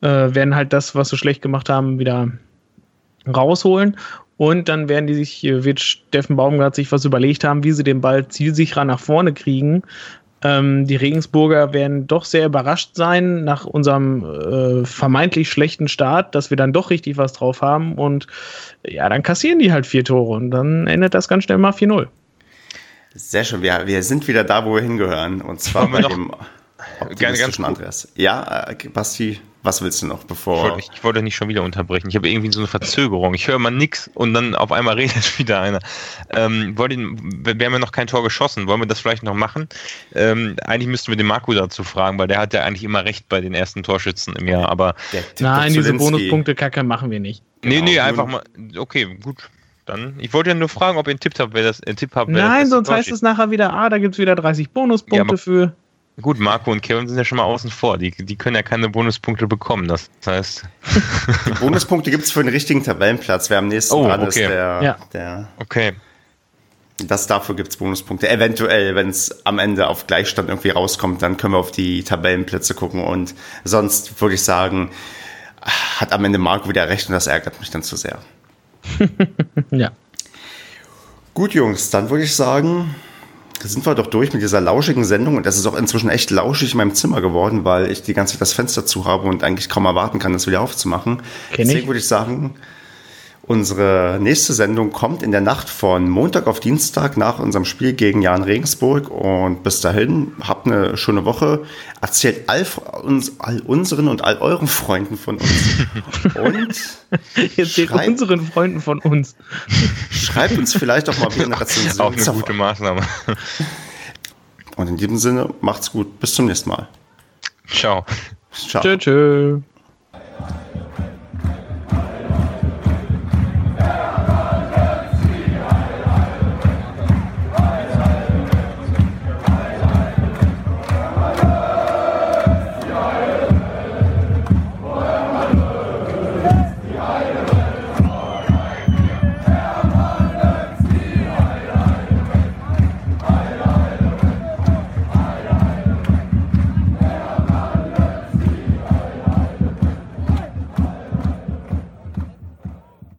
Äh, werden halt das, was sie schlecht gemacht haben, wieder rausholen. Und dann werden die sich, wird Steffen Baumgart sich was überlegt haben, wie sie den Ball zielsicherer nach vorne kriegen. Ähm, die Regensburger werden doch sehr überrascht sein nach unserem äh, vermeintlich schlechten Start, dass wir dann doch richtig was drauf haben. Und ja, dann kassieren die halt vier Tore und dann endet das ganz schnell mal 4-0. Sehr schön. Wir, wir sind wieder da, wo wir hingehören. Und zwar bei dem Ganz, optimistischen ganz kurz. Andreas. Ja, äh, Basti, was willst du noch, Ich bevor... wollte, ich wollte nicht schon wieder unterbrechen. Ich habe irgendwie so eine Verzögerung. Ich höre mal nix und dann auf einmal (laughs) redet wieder einer. Ähm, wollte, wir haben ja noch kein Tor geschossen. Wollen wir das vielleicht noch machen? Ähm, eigentlich müssten wir den Marco dazu fragen, weil der hat ja eigentlich immer recht bei den ersten Torschützen im Jahr. Aber Nein, diese. Bonuspunkte-Kacke machen wir nicht. nee, Genau, nee, nur- einfach mal. Okay, gut. Dann, ich wollte ja nur fragen, ob ihr einen Tipp habt, wer das, einen Tipp habt, Nein, sonst heißt es nachher wieder, ah, da gibt es wieder 30 Bonuspunkte Ja, für. Gut, Marco und Kevin sind ja schon mal außen vor. Die, die können ja keine Bonuspunkte bekommen. Das heißt, Die Bonuspunkte gibt's für den richtigen Tabellenplatz. Wer am nächsten Oh, dran ist, okay. der, Ja. der okay. Das dafür gibt's Bonuspunkte. Eventuell, wenn es am Ende auf Gleichstand irgendwie rauskommt, dann können wir auf die Tabellenplätze gucken. Und sonst würde ich sagen, hat am Ende Marco wieder recht und das ärgert mich dann zu sehr. (laughs) Ja. Gut, Jungs, dann würde ich sagen, sind wir doch durch mit dieser lauschigen Sendung. Und es ist auch inzwischen echt lauschig in meinem Zimmer geworden, weil ich die ganze Zeit das Fenster zu habe und eigentlich kaum erwarten kann, das wieder aufzumachen. Kenn ich. Deswegen würde ich sagen, unsere nächste Sendung kommt in der Nacht von Montag auf Dienstag nach unserem Spiel gegen Jan Regensburg. Und bis dahin, habt eine schöne Woche. Erzählt all, uns, all unseren und all euren Freunden von uns. (laughs) Und Jetzt den Schreib- unseren Freunden von uns. schreibt uns vielleicht auch mal wieder (laughs) eine Rezension. Auch eine gute Maßnahme. Und in diesem Sinne, macht's gut. Bis zum nächsten Mal. Ciao. Ciao. Tschö, tschö.